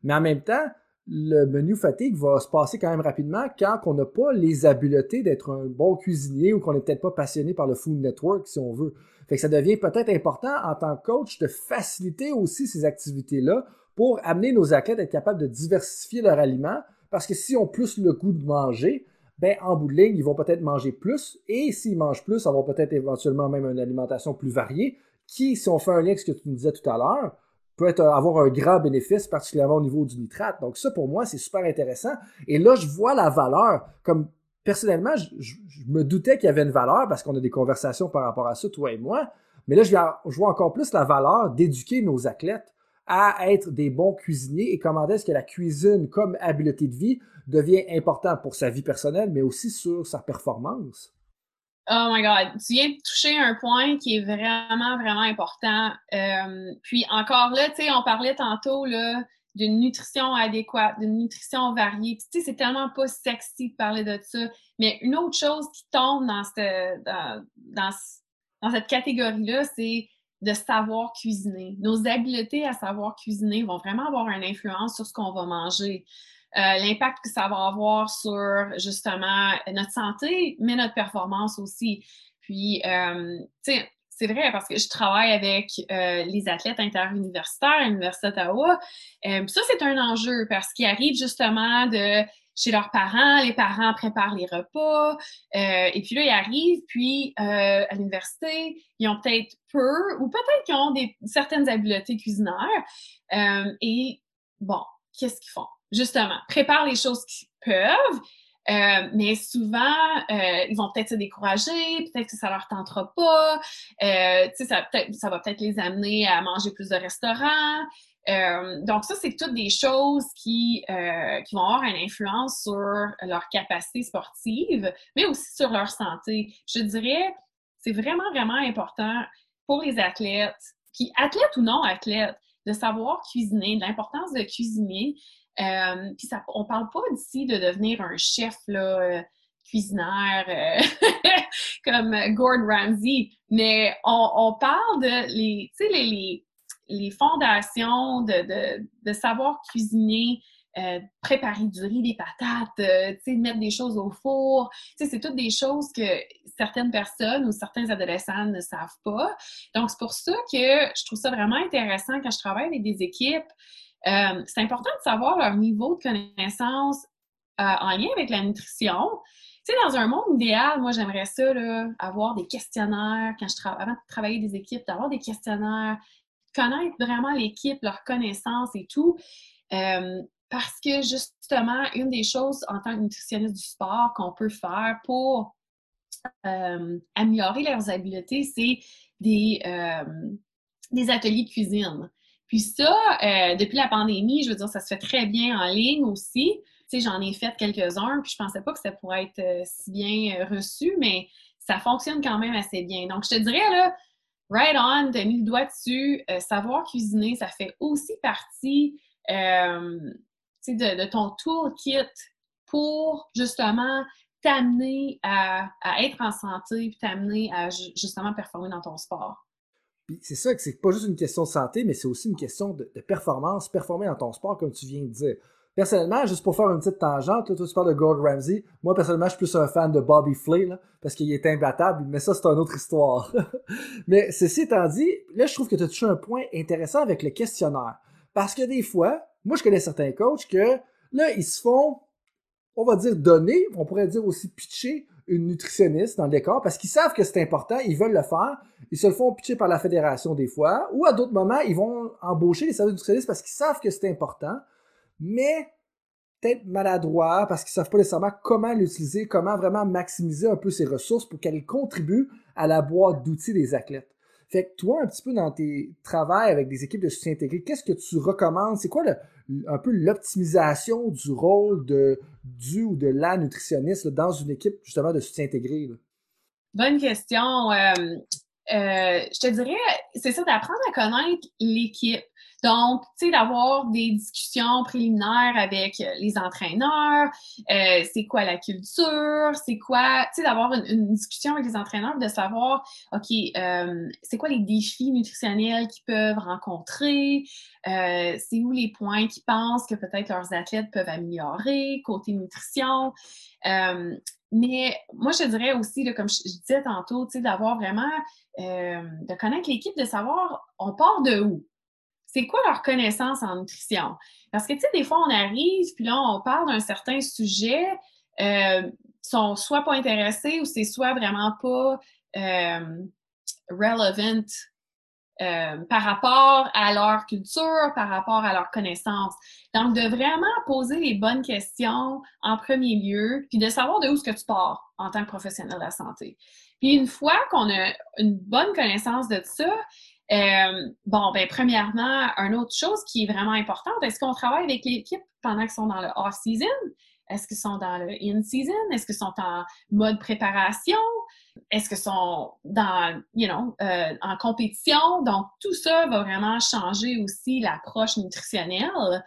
Mais en même temps, le menu fatigue va se passer quand même rapidement quand on n'a pas les habiletés d'être un bon cuisinier ou qu'on n'est peut-être pas passionné par le Food Network, si on veut. Fait ça devient peut-être important en tant que coach de faciliter aussi ces activités-là pour amener nos athlètes à être capables de diversifier leur aliment parce que si on plus le goût de manger, ben en bout de ligne, ils vont peut-être manger plus et s'ils mangent plus, avoir peut-être éventuellement même une alimentation plus variée qui, si on fait un lien avec ce que tu nous disais tout à l'heure, peut être, avoir un grand bénéfice, particulièrement au niveau du nitrate. Donc ça, pour moi, c'est super intéressant. Et là, je vois la valeur comme personnellement, je, me doutais qu'il y avait une valeur parce qu'on a des conversations par rapport à ça, toi et moi. Mais là, je vois encore plus la valeur d'éduquer nos athlètes à être des bons cuisiniers et comment est-ce que la cuisine comme habileté de vie devient importante pour sa vie personnelle, mais aussi sur sa performance? Oh my God, tu viens de toucher un point qui est vraiment, vraiment important. Euh, puis encore là, tu sais, on parlait tantôt d'une nutrition adéquate, d'une nutrition variée. Tu sais, c'est tellement pas sexy de parler de ça. Mais une autre chose qui tombe dans cette, dans cette catégorie-là, c'est de savoir cuisiner. Nos habiletés à savoir cuisiner vont vraiment avoir une influence sur ce qu'on va manger. Euh, l'impact que ça va avoir sur justement notre santé, mais notre performance aussi. Puis, euh, tu sais, c'est vrai parce que je travaille avec euh, les athlètes interuniversitaires à l'Université d'Ottawa. ça, c'est un enjeu parce qu'ils arrivent justement de chez leurs parents, les parents préparent les repas, euh, et puis là, ils arrivent, puis euh, à l'université, ils ont peut-être peu, ou peut-être qu'ils ont des, certaines habiletés cuisinaires, euh, et bon, qu'est-ce qu'ils font? Justement, préparent les choses qu'ils peuvent, euh, mais souvent, euh, ils vont peut-être se décourager, peut-être que ça leur tentera pas, euh, ça, ça va peut-être les amener à manger plus de restaurants, euh, donc, ça, c'est toutes des choses qui, euh, qui vont avoir une influence sur leur capacité sportive, mais aussi sur leur santé. Je dirais, c'est vraiment, vraiment important pour les athlètes, puis athlètes ou non athlètes, de savoir cuisiner, de l'importance de cuisiner. Euh, puis ça, on parle pas d'ici de devenir un chef là, cuisinaire comme Gordon Ramsay, mais on, parle de les, les, les les fondations de, de, savoir cuisiner, euh, préparer du riz, des patates, euh, mettre des choses au four. C'est toutes des choses que certaines personnes ou certains adolescents ne savent pas. Donc, c'est pour ça que je trouve ça vraiment intéressant quand je travaille avec des équipes. Euh, c'est important de savoir leur niveau de connaissance en lien avec la nutrition. Tu sais, dans un monde idéal, moi, j'aimerais ça, là, avoir des questionnaires, quand je avant de travailler des équipes, d'avoir des questionnaires connaître vraiment l'équipe, leurs connaissances et tout. Euh, parce que justement, une des choses en tant que nutritionniste du sport qu'on peut faire pour euh, améliorer leurs habiletés, c'est euh, des ateliers de cuisine. Puis ça, depuis la pandémie, je veux dire, ça se fait très bien en ligne aussi. Tu sais, j'en ai fait quelques-uns, puis je pensais pas que ça pourrait être si bien reçu, mais ça fonctionne quand même assez bien. Donc, je te dirais, là, right on, t'as mis le doigt dessus. Euh, savoir cuisiner, ça fait aussi partie euh, de, de, ton toolkit pour justement t'amener à, être en santé puis t'amener à justement performer dans ton sport. C'est ça que c'est pas juste une question de santé, mais c'est aussi une question de, performance, performer dans ton sport, comme tu viens de dire. Personnellement, juste pour faire une petite tangente, là, toi tu parles de Gordon Ramsay. Moi, personnellement, je suis plus un fan de Bobby Flay, parce qu'il est imbattable, mais ça, c'est une autre histoire. mais ceci étant dit, là, je trouve que tu as touché un point intéressant avec le questionnaire. Parce que des fois, moi, je connais certains coachs que, là, ils se font, on va dire, donner, on pourrait dire aussi pitcher une nutritionniste dans le décor parce qu'ils savent que c'est important, ils veulent le faire. Ils se le font pitcher par la fédération des fois, ou à d'autres moments, ils vont embaucher les services nutritionnistes parce qu'ils savent que c'est important mais peut-être maladroit parce qu'ils savent pas nécessairement comment l'utiliser, comment vraiment maximiser un peu ses ressources pour qu'elle contribue à la boîte d'outils des athlètes. Fait que toi, un petit peu dans tes travails avec des équipes de soutien intégré, qu'est-ce que tu recommandes? C'est quoi un peu l'optimisation du rôle de, du ou de la nutritionniste dans une équipe justement de soutien intégré? Bonne question. Euh, euh, je te dirais, c'est ça, d'apprendre à connaître l'équipe. Donc, tu sais, d'avoir des discussions préliminaires avec euh, les entraîneurs, euh, c'est quoi la culture, c'est quoi, tu sais, d'avoir une, discussion avec les entraîneurs, de savoir, OK, euh, c'est quoi les défis nutritionnels qu'ils peuvent rencontrer, euh, c'est où les points qu'ils pensent que peut-être leurs athlètes peuvent améliorer côté nutrition. Euh, mais moi, je dirais aussi, là, comme je, disais tantôt, d'avoir vraiment, euh, de connaître l'équipe, de savoir on part de où? C'est quoi leur connaissance en nutrition? Parce que, tu sais, des fois, on arrive, puis là, on parle d'un certain sujet, euh, sont soit pas intéressés ou c'est soit vraiment pas euh, relevant euh, par rapport à leur culture, par rapport à leurs connaissances. Donc, de vraiment poser les bonnes questions en premier lieu, puis de savoir de où est-ce que tu pars en tant que professionnel de la santé. Puis une fois qu'on a une bonne connaissance de ça, euh, bon, ben premièrement, une autre chose qui est vraiment importante, est-ce qu'on travaille avec l'équipe pendant qu'ils sont dans le off-season? Est-ce qu'ils sont dans le in-season? Est-ce qu'ils sont en mode préparation? Est-ce qu'ils sont dans, you know, euh, en compétition? Donc, tout ça va vraiment changer aussi l'approche nutritionnelle.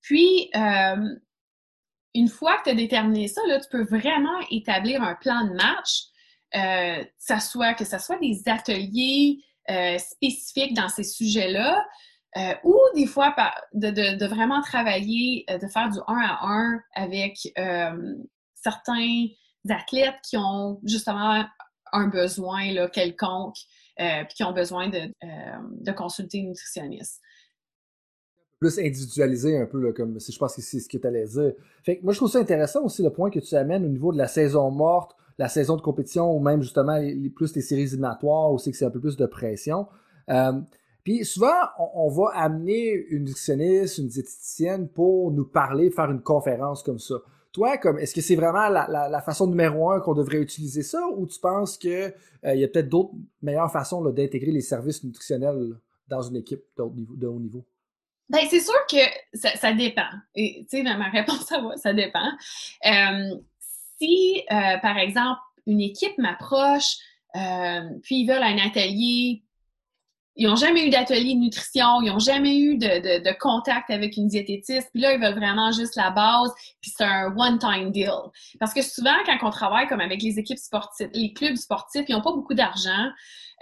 Puis, euh, une fois que tu as déterminé ça, là, tu peux vraiment établir un plan de match, euh, ça soit, que ce soit des ateliers spécifiques dans ces sujets-là, ou des fois de, vraiment travailler, de faire du un à un avec certains athlètes qui ont justement un besoin là, quelconque, euh, puis qui ont besoin de, euh, consulter une nutritionniste plus individualisé un peu, là, comme je pense que c'est ce que tu allais dire. Moi, je trouve ça intéressant aussi le point que tu amènes au niveau de la saison morte, la saison de compétition, ou même justement plus les séries éliminatoires, que c'est un peu plus de pression. Euh, puis souvent, on, va amener une nutritionniste, une diététicienne pour nous parler, faire une conférence comme ça. Toi, comme est-ce que c'est vraiment la, façon numéro un qu'on devrait utiliser ça ou tu penses qu'il euh, y a peut-être d'autres meilleures façons d'intégrer les services nutritionnels dans une équipe de haut niveau? Ben, c'est sûr que ça, dépend. Et, tu sais, ma réponse, ça va, ça dépend. Euh, si, euh, par exemple, une équipe m'approche, puis ils veulent un atelier ils n'ont jamais eu d'atelier de nutrition, ils n'ont jamais eu de, de, contact avec une diététiste, puis là, ils veulent vraiment juste la base, puis c'est un one-time deal. Parce que souvent, quand on travaille comme avec les équipes sportives, les clubs sportifs, ils n'ont pas beaucoup d'argent.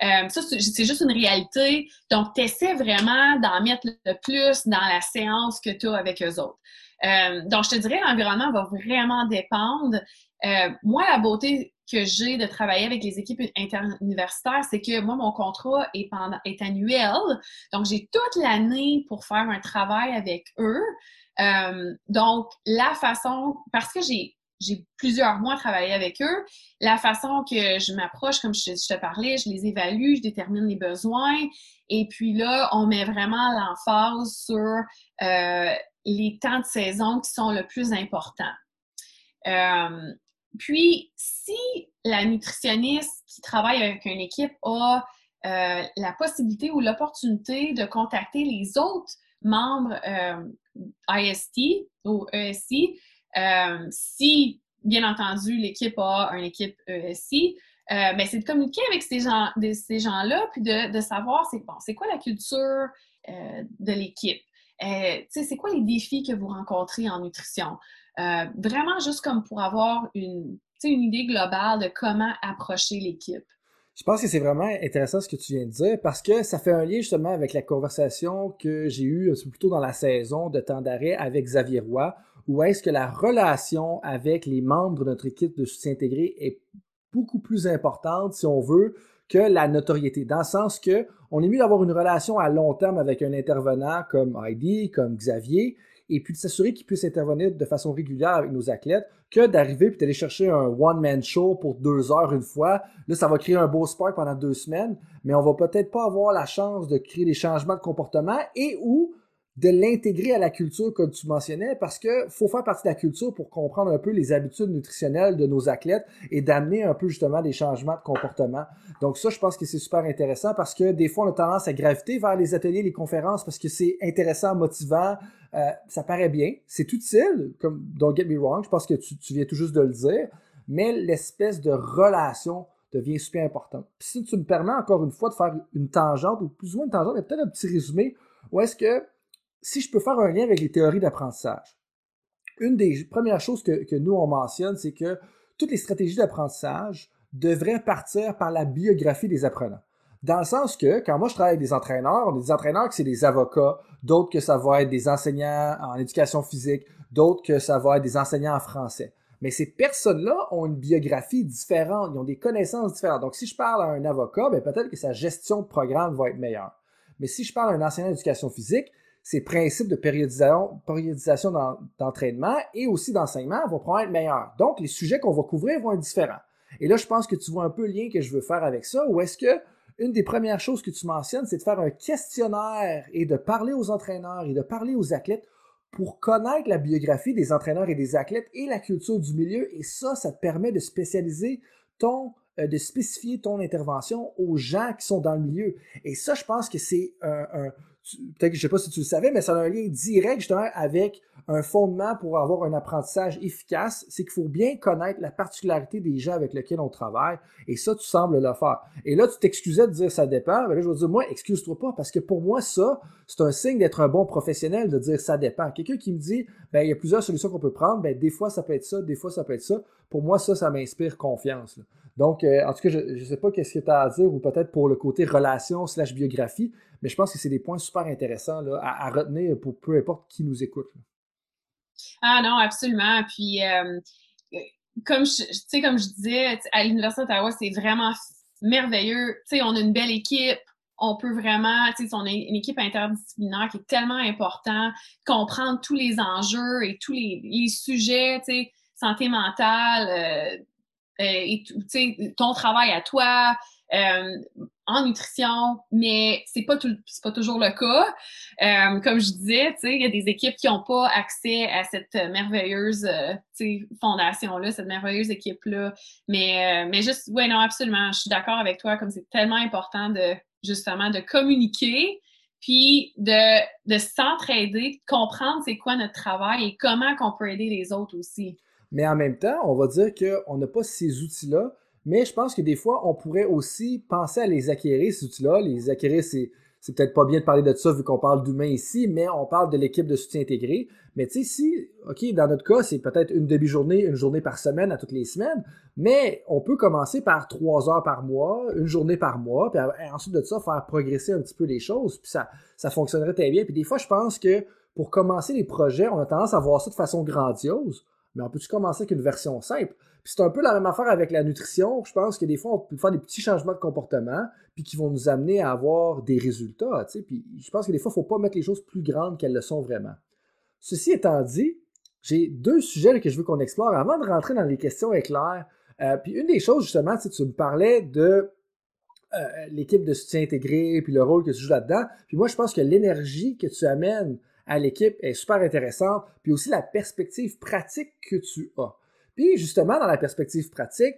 Euh, ça, c'est juste une réalité. Donc, tu essaies vraiment d'en mettre le plus dans la séance que tu as avec eux autres. Euh, donc, je te dirais, l'environnement va vraiment dépendre. Euh, moi, la beauté que j'ai de travailler avec les équipes interuniversitaires, c'est que moi, mon contrat est, annuel. Donc, j'ai toute l'année pour faire un travail avec eux. Euh, donc, la façon, parce que j'ai plusieurs mois à travailler avec eux. La façon que je m'approche, comme je, te parlais, je les évalue, je détermine les besoins. Et puis là, on met vraiment l'emphase sur euh, les temps de saison qui sont le plus importants. Puis, si la nutritionniste qui travaille avec une équipe a euh, la possibilité ou l'opportunité de contacter les autres membres euh, IST ou ESI, euh, si, bien entendu, l'équipe a une équipe ESI, ben, c'est de communiquer avec ces gens, ces gens-là, puis de, savoir c'est bon, c'est quoi la culture de l'équipe. c'est quoi les défis que vous rencontrez en nutrition? Euh, vraiment juste comme pour avoir une, idée globale de comment approcher l'équipe. Je pense que c'est vraiment intéressant ce que tu viens de dire parce que ça fait un lien justement avec la conversation que j'ai eue plutôt dans la saison de temps d'arrêt avec Xavier Roy, où est-ce que la relation avec les membres de notre équipe de soutien intégré est beaucoup plus importante, si on veut, que la notoriété. Dans le sens que on est mieux d'avoir une relation à long terme avec un intervenant comme Heidi, comme Xavier, et puis de s'assurer qu'ils puissent intervenir de façon régulière avec nos athlètes que d'arriver puis d'aller chercher un one-man show pour deux heures une fois. Là, ça va créer un beau spark pendant deux semaines, mais on va peut-être pas avoir la chance de créer des changements de comportement et ou de l'intégrer à la culture comme tu mentionnais parce que faut faire partie de la culture pour comprendre un peu les habitudes nutritionnelles de nos athlètes et d'amener un peu justement des changements de comportement. Donc ça, je pense que c'est super intéressant parce que des fois, on a tendance à graviter vers les ateliers, les conférences parce que c'est intéressant, motivant, euh, ça paraît bien, c'est utile, comme don't get me wrong, je pense que tu, tu viens tout juste de le dire, mais l'espèce de relation devient super importante. Puis si tu me permets encore une fois de faire une tangente, ou plus ou moins une tangente, mais peut-être un petit résumé, où est-ce que si je peux faire un lien avec les théories d'apprentissage, une des premières choses que, nous, on mentionne, c'est que toutes les stratégies d'apprentissage devraient partir par la biographie des apprenants. Dans le sens que, quand moi je travaille avec des entraîneurs, on a des entraîneurs que c'est des avocats, d'autres que ça va être des enseignants en éducation physique, d'autres que ça va être des enseignants en français. Mais ces personnes-là ont une biographie différente, ils ont des connaissances différentes. Donc, si je parle à un avocat, ben, peut-être que sa gestion de programme va être meilleure. Mais si je parle à un enseignant d'éducation physique, ces principes de périodisation, périodisation d'entraînement et aussi d'enseignement vont probablement être meilleurs. Donc, les sujets qu'on va couvrir vont être différents. Et là, je pense que tu vois un peu le lien que je veux faire avec ça, ou est-ce que une des premières choses que tu mentionnes, c'est de faire un questionnaire et de parler aux entraîneurs et de parler aux athlètes pour connaître la biographie des entraîneurs et des athlètes et la culture du milieu. Et ça, ça te permet de spécialiser ton, euh, de spécifier ton intervention aux gens qui sont dans le milieu. Et ça, je pense que c'est un, peut-être que je sais pas si tu le savais, mais ça a un lien direct justement avec un fondement pour avoir un apprentissage efficace, c'est qu'il faut bien connaître la particularité des gens avec lesquels on travaille, et ça, tu sembles le faire. Et là, tu t'excusais de dire ça dépend, mais là, je veux dire, moi, excuse-toi pas, parce que pour moi, ça, c'est un signe d'être un bon professionnel de dire ça dépend. Quelqu'un qui me dit, ben, il y a plusieurs solutions qu'on peut prendre, ben, des fois, ça peut être ça, des fois, ça peut être ça. Pour moi, ça, ça m'inspire confiance. Donc, euh, en tout cas, je ne sais pas qu'est-ce que tu as à dire, ou peut-être pour le côté relation slash biographie, mais je pense que c'est des points super intéressants à, retenir pour peu importe qui nous écoute. Ah non, absolument. Puis, euh, comme, je, comme je disais, à l'Université d'Ottawa, c'est vraiment merveilleux. sais, on a une belle équipe. On peut vraiment, tu sais, on a une équipe interdisciplinaire qui est tellement important, comprendre tous les enjeux et tous les, sujets, tu sais, santé mentale, euh, et ton travail à toi euh, en nutrition, mais c'est pas pas toujours le cas. Euh, comme je disais, il y a des équipes qui n'ont pas accès à cette merveilleuse fondation-là, cette merveilleuse équipe-là. Mais, mais juste, oui, non, absolument, je suis d'accord avec toi, comme c'est tellement important de justement de communiquer, puis de, de s'entraider, de comprendre c'est quoi notre travail et comment qu'on peut aider les autres aussi. Mais en même temps, on va dire qu'on n'a pas ces outils-là, mais je pense que des fois, on pourrait aussi penser à les acquérir, ces outils-là. Les acquérir, c'est, peut-être pas bien de parler de ça vu qu'on parle d'humain ici, mais on parle de l'équipe de soutien intégré. Mais tu sais, si, OK, dans notre cas, c'est peut-être une demi-journée, une journée par semaine à toutes les semaines, mais on peut commencer par trois heures par mois, une journée par mois, puis ensuite de ça, faire progresser un petit peu les choses, puis ça, ça fonctionnerait très bien. Puis des fois, je pense que pour commencer les projets, on a tendance à voir ça de façon grandiose mais on peut-tu commencer avec une version simple? Puis c'est un peu la même affaire avec la nutrition. Je pense que des fois, on peut faire des petits changements de comportement, puis qui vont nous amener à avoir des résultats. Tu sais? Puis je pense que des fois, il ne faut pas mettre les choses plus grandes qu'elles le sont vraiment. Ceci étant dit, j'ai deux sujets que je veux qu'on explore avant de rentrer dans les questions éclairs. Euh, puis une des choses, justement, tu me parlais de euh, l'équipe de soutien intégré, puis le rôle que tu joues là-dedans. Puis moi, je pense que l'énergie que tu amènes à l'équipe est super intéressante, puis aussi la perspective pratique que tu as. Puis justement, dans la perspective pratique,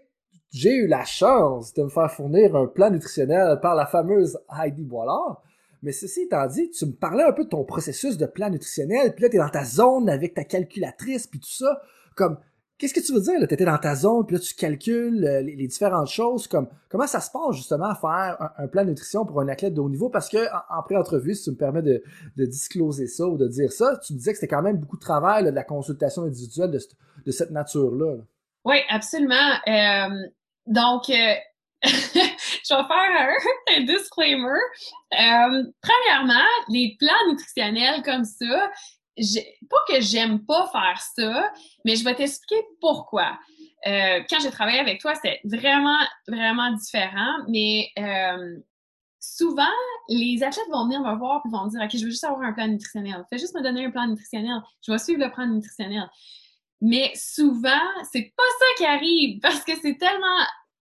j'ai eu la chance de me faire fournir un plan nutritionnel par la fameuse Heidi Boilard. Mais ceci étant dit, tu me parlais un peu de ton processus de plan nutritionnel, puis là, tu es dans ta zone avec ta calculatrice, puis tout ça. Comme, Qu'est-ce que tu veux dire? Tu étais dans ta zone, puis là, tu calcules euh, les, différentes choses. Comme, comment ça se passe justement à faire un, plan de nutrition pour un athlète de haut niveau? Parce que en, pré-entrevue, si tu me permets de, discloser ça ou de dire ça, tu me disais que c'était quand même beaucoup de travail, de la consultation individuelle de, cette nature-là. Oui, absolument. Euh, donc, euh, je vais faire un, disclaimer. premièrement, les plans nutritionnels comme ça, pas que j'aime pas faire ça, mais je vais t'expliquer pourquoi. Euh, quand j'ai travaillé avec toi, c'était vraiment, vraiment différent, mais euh, souvent, les athlètes vont venir me voir et vont dire OK, je veux juste avoir un plan nutritionnel. Fais juste me donner un plan nutritionnel. Je vais suivre le plan nutritionnel. Mais souvent, c'est pas ça qui arrive parce que c'est tellement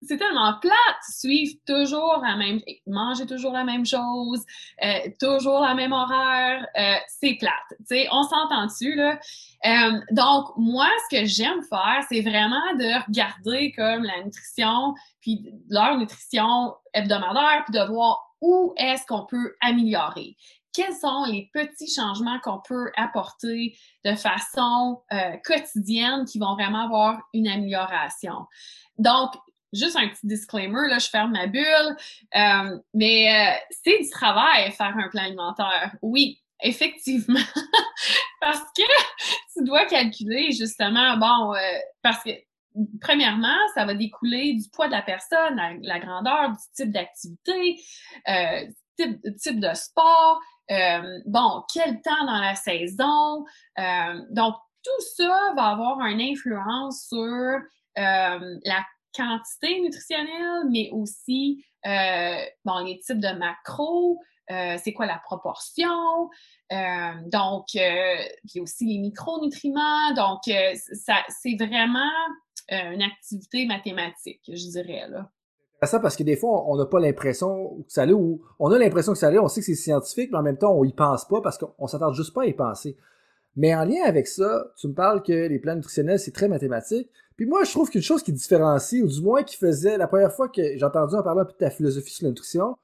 c'est tellement plate, suivre toujours la même, manger toujours la même chose, euh, toujours la même horaire, euh, c'est plate. On s'entend dessus là. Euh, donc moi, ce que j'aime faire, c'est vraiment de regarder comme la nutrition, puis leur nutrition hebdomadaire, puis de voir où est-ce qu'on peut améliorer. Quels sont les petits changements qu'on peut apporter de façon quotidienne qui vont vraiment avoir une amélioration? Donc, juste un petit disclaimer, là, je ferme ma bulle. Euh, mais euh, c'est du travail faire un plan alimentaire. Oui, effectivement. parce que tu dois calculer justement, bon, euh, parce que premièrement, ça va découler du poids de la personne, la, grandeur, du type d'activité, type, type de sport, bon, quel temps dans la saison. donc, tout ça va avoir une influence sur la quantité nutritionnelle, mais aussi euh, les types de macros, euh, c'est quoi la proportion, euh, donc, puis aussi les micronutriments. Donc, ça, c'est vraiment une activité mathématique, je dirais. Là. ça parce que des fois, on n'a pas l'impression que ça allait, ou on a l'impression que ça allait, on sait que c'est scientifique, mais en même temps, on y pense pas parce qu'on s'attarde juste pas à y penser. Mais en lien avec ça, tu me parles que les plans nutritionnels, c'est très mathématique. Puis moi, je trouve qu'une chose qui différencie, ou du moins qui faisait, la première fois que j'ai entendu en parler un peu de ta philosophie sur la nutrition,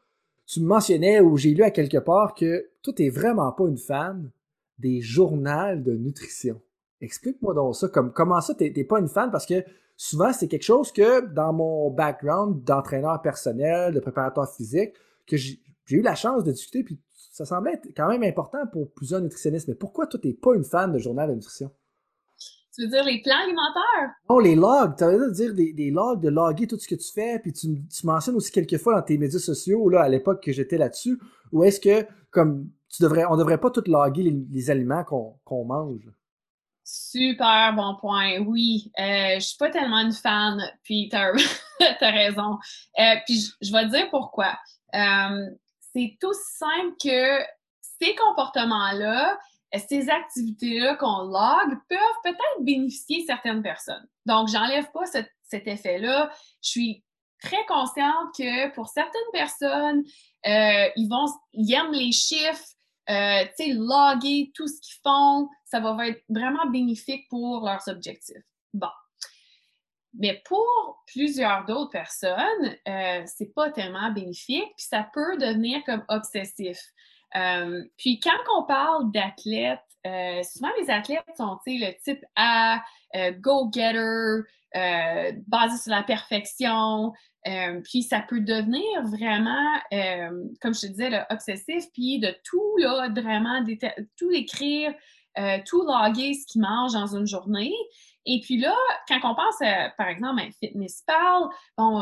tu me mentionnais, ou j'ai lu à quelque part, que toi, t'es vraiment pas une fan des journaux de nutrition. Explique-moi donc ça. Comme, comment ça, t'es pas une fan? Parce que souvent, c'est quelque chose que dans mon background d'entraîneur personnel, de préparateur physique, que j'ai eu la chance de discuter, puis ça semblait être quand même important pour plusieurs nutritionnistes. Mais pourquoi toi, t'es pas une fan de journal de nutrition? Tu veux dire les plans alimentaires? Non, les logs. Tu veux dire des, des, logs, de loguer tout ce que tu fais, puis tu, tu mentionnes aussi quelques fois dans tes médias sociaux, là, à l'époque que j'étais là-dessus, où est-ce que, comme, tu devrais, on devrait pas tout loguer les, aliments qu'on mange? Super bon point. Oui, euh, je suis pas tellement une fan, puis t'as as raison. Euh, puis je, vais te dire pourquoi. Euh, c'est tout simple que ces comportements-là, ces activités-là qu'on log peuvent peut-être bénéficier certaines personnes. Donc, j'enlève pas cet effet-là. Je suis très consciente que pour certaines personnes, ils vont, ils aiment les chiffres, euh, tu sais, loguer tout ce qu'ils font, ça va être vraiment bénéfique pour leurs objectifs. Bon. Mais pour plusieurs d'autres personnes, euh, c'est pas tellement bénéfique, puis ça peut devenir comme obsessif. Euh, puis quand on parle d'athlètes, euh, souvent les athlètes sont le type A, go-getter, basé sur la perfection, euh, puis ça peut devenir vraiment, euh, comme je te disais, obsessif, puis de tout, là, vraiment, tout écrire, euh, tout loguer ce qu'ils mangent dans une journée. Et puis là, quand on pense, par exemple, à fitness pal, bon,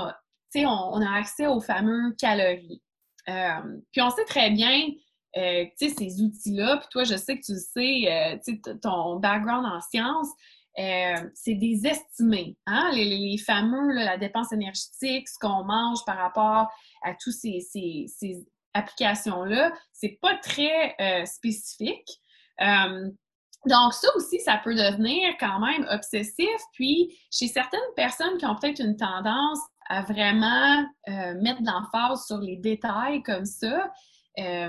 sais, on, a accès aux fameux calories. puis on sait très bien, tu sais, ces outils-là, puis toi, je sais que tu sais, tu sais, ton background en sciences, euh, c'est des estimés. Hein? Les, fameux, la dépense énergétique, ce qu'on mange par rapport à tous ces, applications-là, c'est pas très euh, spécifique. Euh, donc, ça aussi, ça peut devenir quand même obsessif. Puis, chez certaines personnes qui ont peut-être une tendance à vraiment mettre de l'emphase sur les détails comme ça,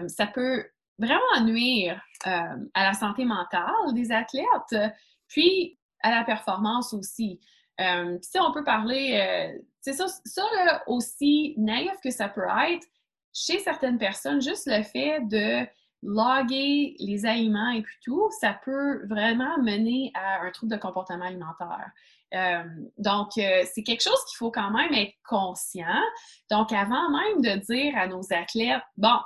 ça peut vraiment nuire à la santé mentale des athlètes. Puis, à la performance aussi. Euh, si on peut parler, euh, c'est ça, ça là, aussi naïf que ça peut être, chez certaines personnes, juste le fait de loguer les aliments et puis tout, ça peut vraiment mener à un trouble de comportement alimentaire. Euh, donc, c'est quelque chose qu'il faut quand même être conscient. Donc, avant même de dire à nos athlètes, bon,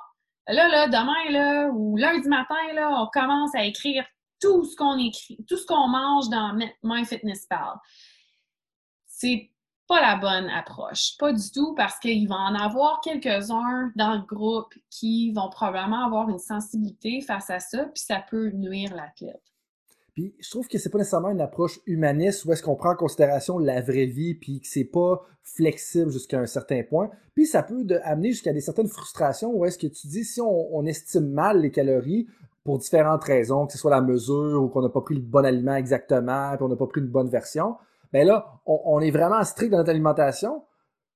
là, là, demain, là, ou lundi matin, là, on commence à écrire tout ce qu'on écrit, tout ce qu'on mange dans MyFitnessPal. C'est pas la bonne approche. Pas du tout parce qu'il va en avoir quelques-uns dans le groupe qui vont probablement avoir une sensibilité face à ça, puis ça peut nuire l'athlète. Puis je trouve que c'est pas nécessairement une approche humaniste où est-ce qu'on prend en considération la vraie vie puis que c'est pas flexible jusqu'à un certain point. Puis ça peut amener jusqu'à des certaines frustrations où est-ce que tu dis si on, estime mal les calories, pour différentes raisons, que ce soit la mesure ou qu'on n'a pas pris le bon aliment exactement, puis on n'a pas pris une bonne version, ben là, on, est vraiment strict dans notre alimentation,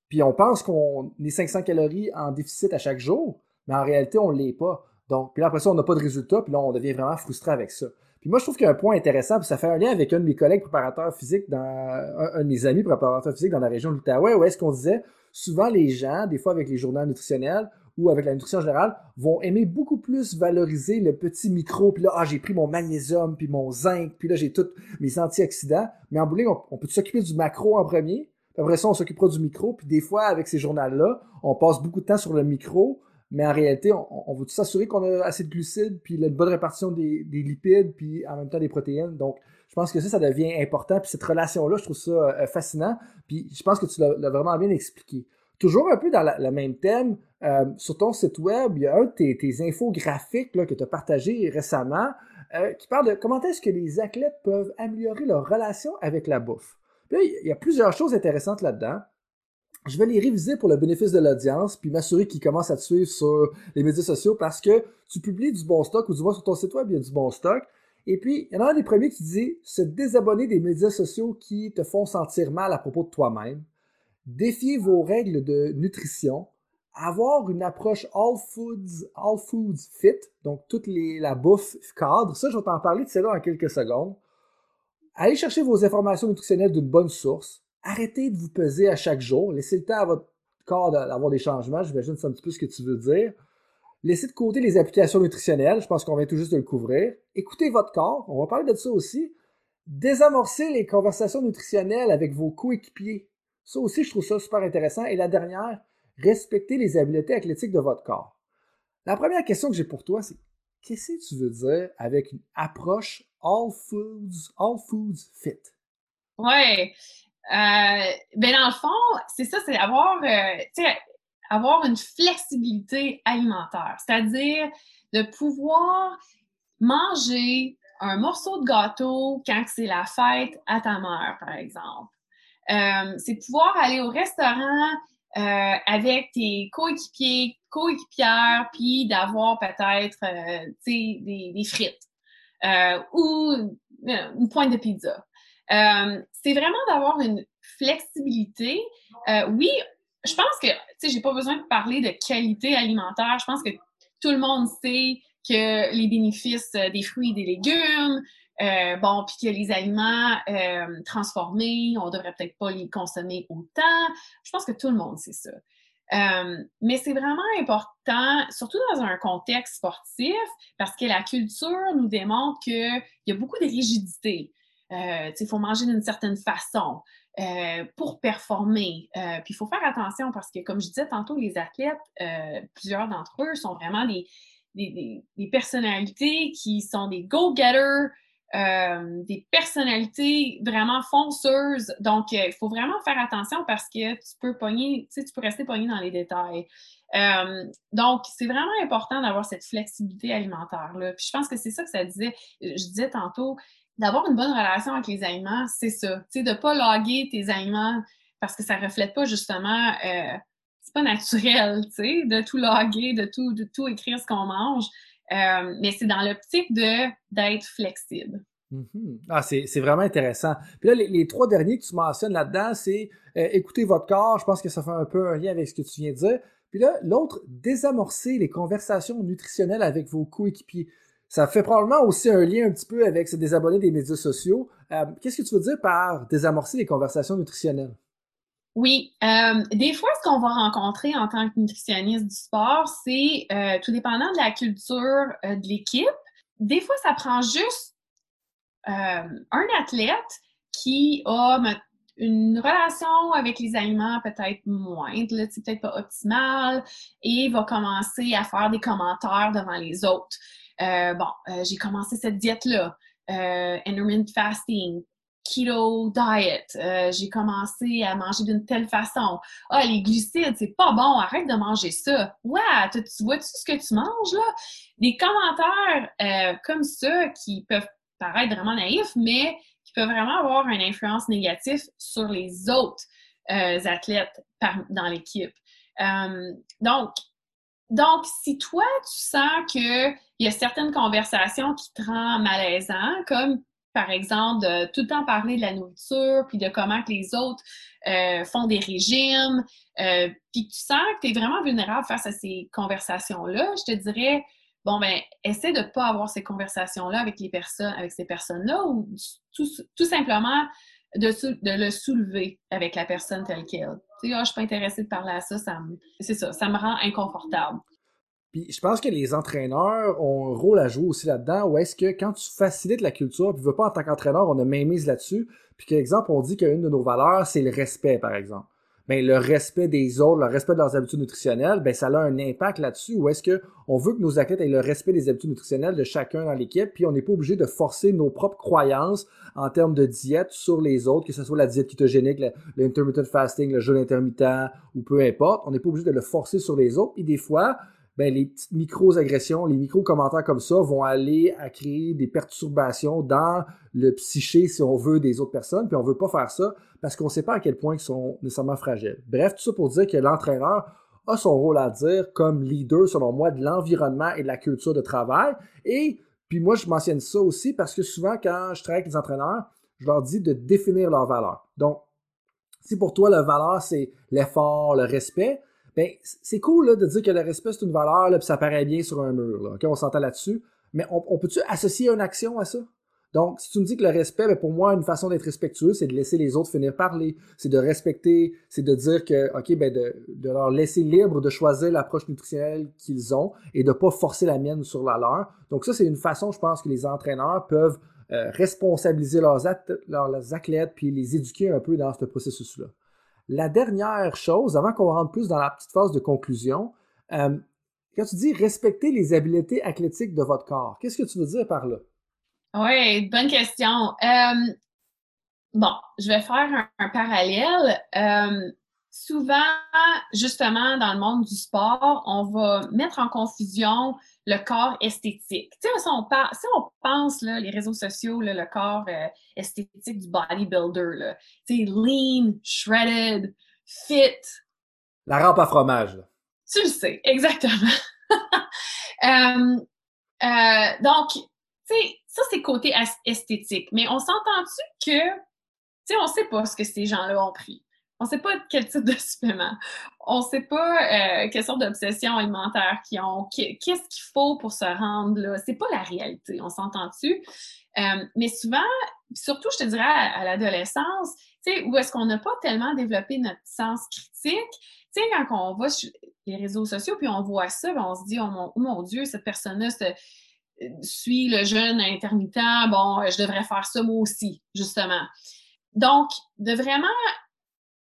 puis on pense qu'on est 500 calories en déficit à chaque jour, mais en réalité, on ne l'est pas. Donc, puis là, après ça, on n'a pas de résultat, puis là, on devient vraiment frustré avec ça. Puis moi, je trouve qu'il y a un point intéressant, puis ça fait un lien avec un de mes collègues préparateurs physiques, dans, un, de mes amis préparateurs physiques dans la région de l'Outaouais, où est-ce qu'on disait, souvent les gens, des fois avec les journaux nutritionnels, ou avec la nutrition générale vont aimer beaucoup plus valoriser le petit micro. Puis là, ah, j'ai pris mon magnésium, puis mon zinc, puis là, j'ai tous mes antioxydants. Mais en bowling, on, peut s'occuper du macro en premier. Puis après ça, on s'occupera du micro. Puis des fois, avec ces journaux-là, on passe beaucoup de temps sur le micro. Mais en réalité, on, veut s'assurer qu'on a assez de glucides, puis une bonne répartition des, lipides, puis en même temps des protéines. Donc, je pense que ça, ça devient important. Puis cette relation-là, je trouve ça euh, fascinant. Puis je pense que tu l'as vraiment bien expliqué. Toujours un peu dans le même thème, euh, sur ton site web, il y a un de tes, infographiques là, que tu as partagé récemment euh, qui parle de comment est-ce que les athlètes peuvent améliorer leur relation avec la bouffe. il y a plusieurs choses intéressantes là-dedans. Je vais les réviser pour le bénéfice de l'audience, puis m'assurer qu'ils commencent à te suivre sur les médias sociaux parce que tu publies du bon stock, ou du moins sur ton site web, il y a du bon stock. Et puis, il y en a un des premiers qui dit se désabonner des médias sociaux qui te font sentir mal à propos de toi-même. défier vos règles de nutrition, avoir une approche all foods, all foods fit, donc toute la bouffe cadre. Ça, je vais t'en parler de cela dans quelques secondes. Allez chercher vos informations nutritionnelles d'une bonne source. Arrêtez de vous peser à chaque jour. Laissez le temps à votre corps d'avoir des changements. J'imagine c'est un petit peu ce que tu veux dire. Laissez de côté les applications nutritionnelles. Je pense qu'on vient tout juste de le couvrir. Écoutez votre corps. On va parler de ça aussi. Désamorcez les conversations nutritionnelles avec vos coéquipiers. Ça aussi, je trouve ça super intéressant. Et la dernière, respectez les habiletés athlétiques de votre corps. La première question que j'ai pour toi, c'est qu'est-ce que tu veux dire avec une approche all foods, all foods fit? Ouais. Euh, ben dans le fond, c'est ça, c'est avoir, euh, avoir une flexibilité alimentaire, c'est-à-dire de pouvoir manger un morceau de gâteau quand c'est la fête à ta mère, par exemple. Euh, c'est pouvoir aller au restaurant euh, avec tes coéquipiers, coéquipières, puis d'avoir peut-être euh, des, frites euh, ou une pointe de pizza. c'est vraiment d'avoir une flexibilité. oui, je pense que, tu sais, pas besoin de parler de qualité alimentaire. Je pense que tout le monde sait que les bénéfices des fruits et des légumes, euh, bon, puis que les aliments euh, transformés, on devrait peut-être pas les consommer autant. Je pense que tout le monde sait ça. Euh, mais c'est vraiment important, surtout dans un contexte sportif, parce que la culture nous démontre qu'il y a beaucoup de rigidité. il faut manger d'une certaine façon pour performer. puis il faut faire attention parce que, comme je disais tantôt, les athlètes, plusieurs d'entre eux sont vraiment des, des, des personnalités qui sont des go-getters, euh, des personnalités vraiment fonceuses. Donc, euh, il faut vraiment faire attention parce que tu peux pogner, tu peux rester pogné dans les détails. Euh, donc, c'est vraiment important d'avoir cette flexibilité alimentaire-là. Puis je pense que c'est ça que ça disait, je disais tantôt, d'avoir une bonne relation avec les aliments, c'est ça. Tu sais, de ne pas loguer tes aliments parce que ça ne reflète pas justement, c'est pas naturel, tu sais, de tout loguer, de tout, de tout écrire ce qu'on mange. Euh, mais c'est dans l'optique de d'être flexible. Mm-hmm. Ah, c'est vraiment intéressant. Puis là, les, trois derniers que tu mentionnes là-dedans, c'est euh, écouter votre corps. Je pense que ça fait un peu un lien avec ce que tu viens de dire. Puis là, l'autre, désamorcer les conversations nutritionnelles avec vos coéquipiers. Ça fait probablement aussi un lien un petit peu avec se désabonner des médias sociaux. Euh, qu'est-ce que tu veux dire par désamorcer les conversations nutritionnelles? Oui, euh, des fois, ce qu'on va rencontrer en tant que nutritionniste du sport, c'est euh, tout dépendant de la culture euh, de l'équipe. Des fois, ça prend juste un athlète qui a une relation avec les aliments peut-être moindre, c'est peut-être pas optimal, et va commencer à faire des commentaires devant les autres. bon, j'ai commencé cette diète-là, intermittent fasting, keto diet. Euh, j'ai commencé à manger d'une telle façon. Ah, les glucides, c'est pas bon, arrête de manger ça. Ouais, tu, vois-tu ce que tu manges là? Des commentaires euh, comme ça qui peuvent paraître vraiment naïfs, mais qui peuvent vraiment avoir une influence négative sur les autres euh, athlètes dans l'équipe. donc, donc, si toi, tu sens qu'il y a certaines conversations qui te rendent malaisant, comme par exemple, de tout le temps parler de la nourriture, puis de comment que les autres euh, font des régimes, euh, puis tu sens que tu es vraiment vulnérable face à ces conversations-là, je te dirais, bon, ben, essaie de ne pas avoir ces conversations-là avec les personnes, avec ces personnes-là, ou tout, simplement de, le soulever avec la personne telle qu'elle. Tu sais, ah, je suis pas intéressée de parler à ça, ça c'est ça, ça me rend inconfortable je pense que les entraîneurs ont un rôle à jouer aussi là-dedans, où est-ce que quand tu facilites la culture, puis veux pas en tant qu'entraîneur, on a même mise là-dessus, puis qu'exemple, on dit qu'une de nos valeurs, c'est le respect, par exemple. Ben, le respect des autres, le respect de leurs habitudes nutritionnelles, ben, ça a un impact là-dessus, où est-ce que on veut que nos athlètes aient le respect des habitudes nutritionnelles de chacun dans l'équipe, puis on n'est pas obligé de forcer nos propres croyances en termes de diète sur les autres, que ce soit la diète kétogénique, l'intermittent fasting, le jeûne intermittent, ou peu importe. On n'est pas obligé de le forcer sur les autres. Et des fois, ben, les petites micro-agressions, les micro-commentaires comme ça vont aller à créer des perturbations dans le psyché, si on veut, des autres personnes. Puis on veut pas faire ça parce qu'on sait pas à quel point ils sont nécessairement fragiles. Bref, tout ça pour dire que l'entraîneur a son rôle à dire comme leader, selon moi, de l'environnement et de la culture de travail. Et puis moi, je mentionne ça aussi parce que souvent, quand je travaille avec les entraîneurs, je leur dis de définir leurs valeurs. Donc, Si pour toi, la valeur, c'est l'effort, le respect, ben, c'est cool de dire que le respect, c'est une valeur, puis ça paraît bien sur un mur. Là, on s'entend là-dessus. Mais on, peut-tu associer une action à ça? Donc, si tu me dis que le respect, ben pour moi, une façon d'être respectueux, c'est de laisser les autres finir parler, c'est de respecter, c'est de dire que, OK, ben de, leur laisser libre de choisir l'approche nutritionnelle qu'ils ont et de pas forcer la mienne sur la leur. Donc ça, c'est une façon, je pense, que les entraîneurs peuvent euh, responsabiliser leurs, leurs athlètes puis les éduquer un peu dans ce processus-là. La dernière chose, avant qu'on rentre plus dans la petite phase de conclusion, euh, quand tu dis respecter les habiletés athlétiques de votre corps, qu'est-ce que tu veux dire par là? Oui, bonne question. Euh, bon, je vais faire un, parallèle. Euh, souvent, justement, dans le monde du sport, on va mettre en confusion le corps esthétique. Tu sais, si on, si on pense, là, les réseaux sociaux, le corps euh, esthétique du bodybuilder, tu sais, lean, shredded, fit. La rampe à fromage. Tu le sais, exactement. Euh, euh, donc, tu sais, ça, c'est côté esthétique. Mais on s'entend-tu que, tu sais, on sait pas ce que ces gens-là ont pris. On ne sait pas quel type de supplément. On ne sait pas euh, quelle sorte d'obsession alimentaire qu'ils ont. Qu'est-ce qu'il faut pour se rendre là? C'est pas la réalité. On s'entend-tu? Euh, mais souvent, surtout, je te dirais, à, l'adolescence, tu sais, où est-ce qu'on n'a pas tellement développé notre sens critique? Tu sais, quand on va sur les réseaux sociaux, puis on voit ça, on se dit, oh mon, oh mon Dieu, cette personne-là suit le jeûne intermittent, bon, je devrais faire ça moi aussi, justement. Donc, de vraiment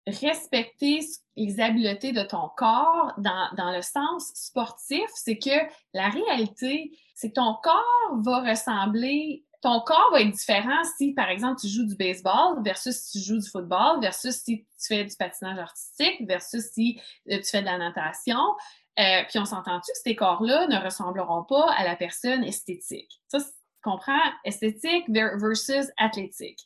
respecter les habiletés de ton corps dans, dans le sens sportif, c'est que la réalité, c'est que ton corps va ressembler, ton corps va être différent si, par exemple, tu joues du baseball versus si tu joues du football versus si tu fais du patinage artistique versus si euh, tu fais de la natation. Euh, puis on s'entend-tu que ces corps-là ne ressembleront pas à la personne esthétique? Ça, comprends? Esthétique versus athlétique.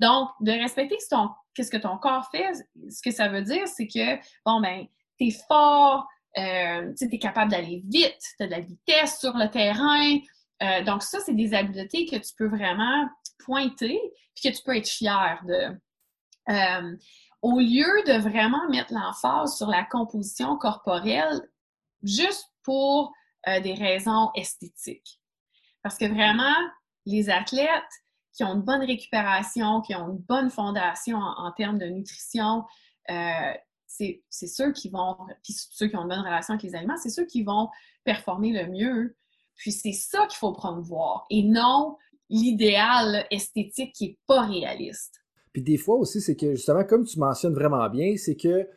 Donc, de respecter ce, ton, ce que ton corps fait, ce que ça veut dire, c'est que, bon, ben, t'es fort, euh, tu es capable d'aller vite, tu as de la vitesse sur le terrain. Euh, donc, ça, c'est des habiletés que tu peux vraiment pointer puis que tu peux être fier de. Euh, au lieu de vraiment mettre l'emphase sur la composition corporelle juste pour des raisons esthétiques. Parce que vraiment, les athlètes, qui ont une bonne récupération, qui ont une bonne fondation en, termes de nutrition, euh, c'est ceux qui vont, puis ceux qui ont une bonne relation avec les aliments, c'est ceux qui vont performer le mieux. Puis c'est ça qu'il faut promouvoir et non l'idéal esthétique qui n'est pas réaliste. Puis des fois aussi, c'est que justement, comme tu mentionnes vraiment bien, c'est que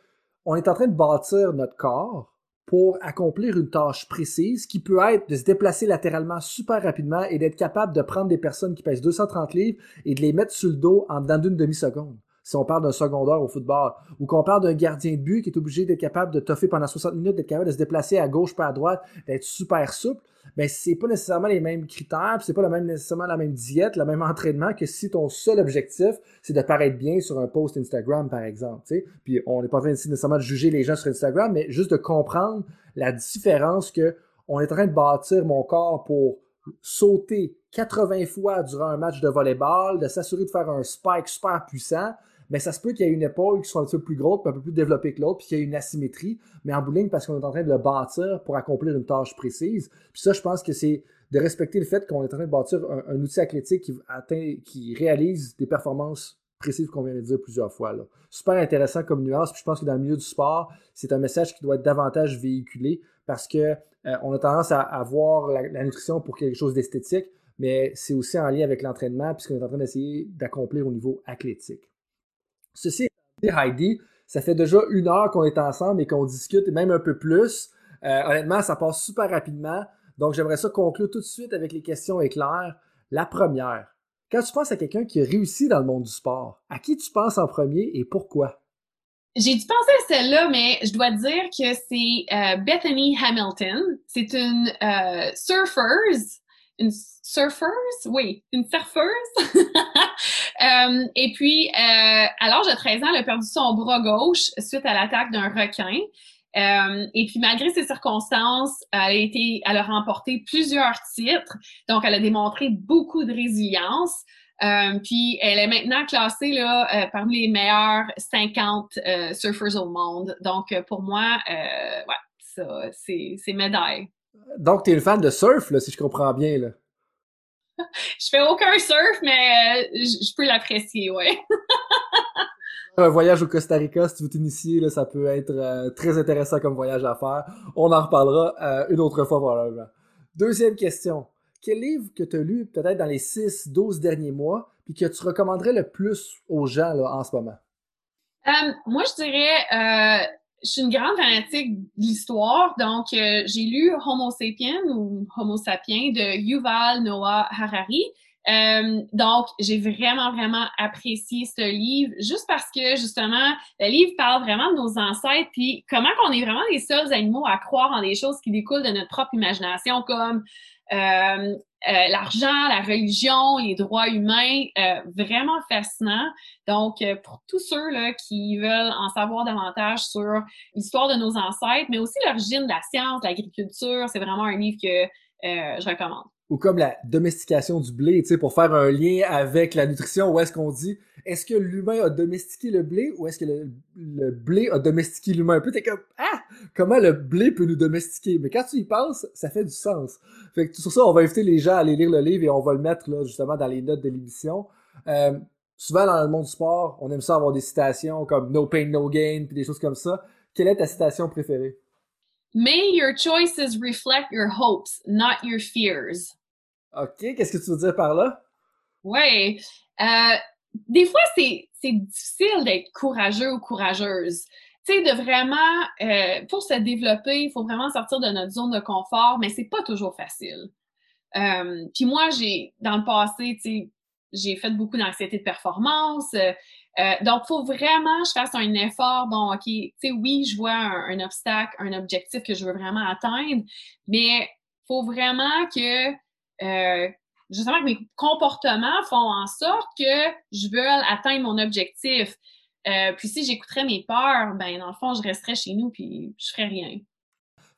on est en train de bâtir notre corps pour accomplir une tâche précise qui peut être de se déplacer latéralement super rapidement et d'être capable de prendre des personnes qui pèsent 230 livres et de les mettre sur le dos en dedans d'une demi-seconde. Si on parle d'un secondaire au football, ou qu'on parle d'un gardien de but qui est obligé d'être capable de toffer pendant 60 minutes, d'être capable de se déplacer à gauche pas à droite, d'être super souple, ben c'est pas nécessairement les mêmes critères, c'est pas la même, nécessairement la même diète, le même entraînement que si ton seul objectif, c'est de paraître bien sur un post Instagram, par exemple. Puis on n'est pas en train nécessairement de juger les gens sur Instagram, mais juste de comprendre la différence que on est en train de bâtir mon corps pour sauter 80 fois durant un match de volleyball, de s'assurer de faire un spike super puissant, mais ça se peut qu'il y ait une épaule qui soit un peu plus grosse, un peu plus développée que l'autre, puis qu'il y ait une asymétrie, mais en bowling parce qu'on est en train de le bâtir pour accomplir une tâche précise. Puis ça, je pense que c'est de respecter le fait qu'on est en train de bâtir un, outil athlétique qui, atteint, qui réalise des performances précises qu'on vient de dire plusieurs fois. Super intéressant comme nuance, puis je pense que dans le milieu du sport, c'est un message qui doit être davantage véhiculé parce que euh, on a tendance à, voir la, la, nutrition pour quelque chose d'esthétique, mais c'est aussi en lien avec l'entraînement, puisqu'on est en train d'essayer d'accomplir au niveau athlétique. Ceci dit, Heidi, ça fait déjà une heure qu'on est ensemble et qu'on discute, même un peu plus. Euh, honnêtement, ça passe super rapidement. Donc, j'aimerais ça conclure tout de suite avec les questions éclairs. La première, quand tu penses à quelqu'un qui a réussi dans le monde du sport, à qui tu penses en premier et pourquoi? J'ai dû penser à celle-là, mais je dois dire que c'est euh, Bethany Hamilton. C'est une euh, surfeuse une surfeuse, oui, une surfeuse. euh, et puis, euh, à l'âge de 13 ans, elle a perdu son bras gauche suite à l'attaque d'un requin. Euh, et puis, malgré ces circonstances, elle a été, elle a remporté plusieurs titres. Donc, elle a démontré beaucoup de résilience. Euh, puis elle est maintenant classée là, parmi les meilleurs 50 euh, surfers au monde. Donc pour moi, ouais, ça, c'est médaille. Donc tu es une fan de surf, là, si je comprends bien. Là. je fais aucun surf, mais je peux l'apprécier, ouais. un voyage au Costa Rica, si tu veux t'initier, là, ça peut être très intéressant comme voyage à faire. On en reparlera une autre fois probablement. Deuxième question quel livre que tu as lu peut-être dans les 6, 12 derniers mois, puis que tu recommanderais le plus aux gens là, en ce moment? Euh, moi, je dirais, euh, je suis une grande fanatique de l'histoire, donc euh, j'ai lu Homo sapiens ou Homo sapiens de Yuval Noah Harari. donc, j'ai vraiment, vraiment apprécié ce livre, juste parce que, justement, le livre parle vraiment de nos ancêtres, puis comment qu'on est vraiment les seuls animaux à croire en des choses qui découlent de notre propre imagination, comme euh, euh, l'argent, la religion, les droits humains, euh, vraiment fascinant. Donc, pour tous ceux là, qui veulent en savoir davantage sur l'histoire de nos ancêtres, mais aussi l'origine de la science, l'agriculture, c'est vraiment un livre que je recommande ou comme la domestication du blé, tu sais, pour faire un lien avec la nutrition, où est-ce qu'on dit, est-ce que l'humain a domestiqué le blé ou est-ce que le, blé a domestiqué l'humain? Puis t'es comme, ah, comment le blé peut nous domestiquer? Mais quand tu y penses, ça fait du sens. Fait que sur ça, on va inviter les gens à aller lire le livre et on va le mettre, là, justement, dans les notes de l'émission. Euh, souvent, dans le monde du sport, on aime ça avoir des citations comme No pain, no gain, puis des choses comme ça. Quelle est ta citation préférée? May your choices reflect your hopes, not your fears. OK, qu'est-ce que tu veux dire par là? Oui. Euh, des fois, c'est difficile d'être courageux ou courageuse. Tu sais, de vraiment, euh, pour se développer, il faut vraiment sortir de notre zone de confort, mais c'est pas toujours facile. Euh, puis moi, j'ai, dans le passé, tu sais, j'ai fait beaucoup d'anxiété de performance. Euh, donc, il faut vraiment que je fasse un effort. Bon, OK, tu sais, oui, je vois un, obstacle, un objectif que je veux vraiment atteindre, mais faut vraiment que euh, justement que mes comportements font en sorte que je veux atteindre mon objectif. Euh, puis si j'écouterais mes peurs, ben dans le fond, je resterais chez nous puis je ferais rien.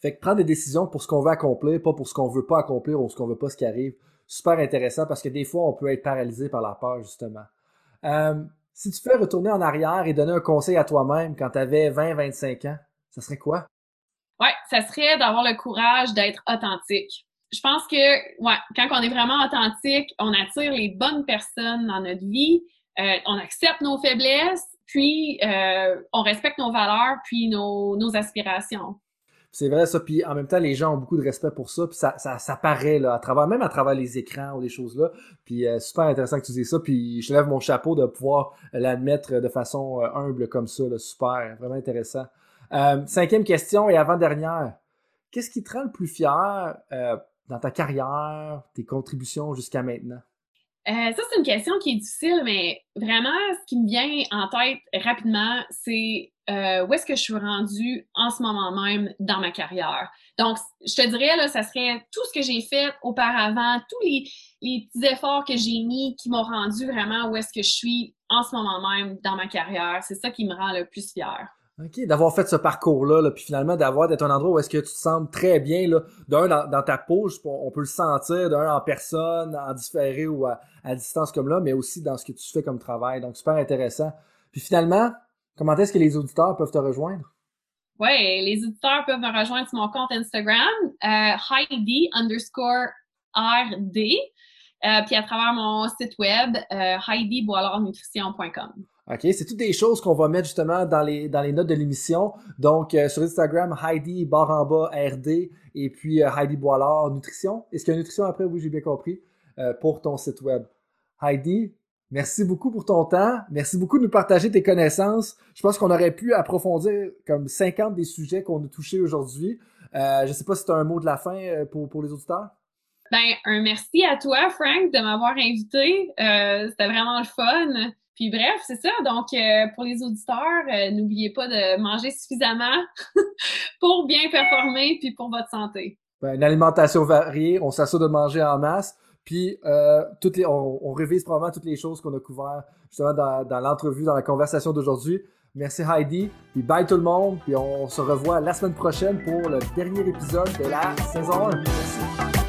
Fait que prendre des décisions pour ce qu'on veut accomplir, pas pour ce qu'on veut pas accomplir ou ce qu'on veut pas ce qui arrive. Super intéressant parce que des fois, on peut être paralysé par la peur, justement. Si tu fais retourner en arrière et donner un conseil à toi-même quand tu avais 20-25 ans, ça serait quoi? Ouais, ça serait d'avoir le courage d'être authentique je pense que ouais, quand on est vraiment authentique, on attire les bonnes personnes dans notre vie, euh, on accepte nos faiblesses, puis euh, on respecte nos valeurs, puis nos aspirations. C'est vrai ça, puis en même temps, les gens ont beaucoup de respect pour ça, puis ça, ça, paraît à travers, même à travers les écrans ou des choses là. Puis euh, super intéressant que tu dises ça, puis je lève mon chapeau de pouvoir l'admettre de façon humble comme ça, super, vraiment intéressant. cinquième question et avant-dernière. Qu'est-ce qui te rend le plus fier dans ta carrière, tes contributions jusqu'à maintenant? Euh, ça, c'est une question qui est difficile, mais vraiment, ce qui me vient en tête rapidement, c'est euh, où est-ce que je suis rendue en ce moment même dans ma carrière. Donc, je te dirais, là, ça serait tout ce que j'ai fait auparavant, tous les, petits efforts que j'ai mis qui m'ont rendu vraiment où est-ce que je suis en ce moment même dans ma carrière. C'est ça qui me rend le plus fière. OK, d'avoir fait ce parcours-là, puis finalement d'avoir d'être un endroit où est-ce que tu te sens très bien, là, d'un dans, ta peau, on peut le sentir, d'un en personne, en différé ou à, distance comme là, mais aussi dans ce que tu fais comme travail. Donc, super intéressant. Puis finalement, comment est-ce que les auditeurs peuvent te rejoindre? Oui, les auditeurs peuvent me rejoindre sur mon compte Instagram, euh, Heidi underscore RD, euh, puis à travers mon site web, euh, HeidiBoilardNutrition.com. OK, c'est toutes des choses qu'on va mettre justement dans les, dans les notes de l'émission. Donc, euh, sur Instagram, Heidi barre en bas RD et puis Heidi Boilard Nutrition. Est-ce qu'il y a nutrition après? Oui, j'ai bien compris. Pour ton site web. Heidi, merci beaucoup pour ton temps. Merci beaucoup de nous partager tes connaissances. Je pense qu'on aurait pu approfondir comme 50 des sujets qu'on a touchés aujourd'hui. je ne sais pas si tu as un mot de la fin pour, pour les auditeurs. Ben, un merci à toi, Frank, de m'avoir invité. C'était vraiment le fun. Puis bref, c'est ça. Donc, euh, pour les auditeurs, euh, n'oubliez pas de manger suffisamment pour bien performer puis pour votre santé. Ben, une alimentation variée, on s'assure de manger en masse. Puis, euh, toutes les, on, révise probablement toutes les choses qu'on a couvertes justement dans, dans l'entrevue, dans la conversation d'aujourd'hui. Merci Heidi, puis bye tout le monde, puis on se revoit la semaine prochaine pour le dernier épisode de la saison 1. Merci.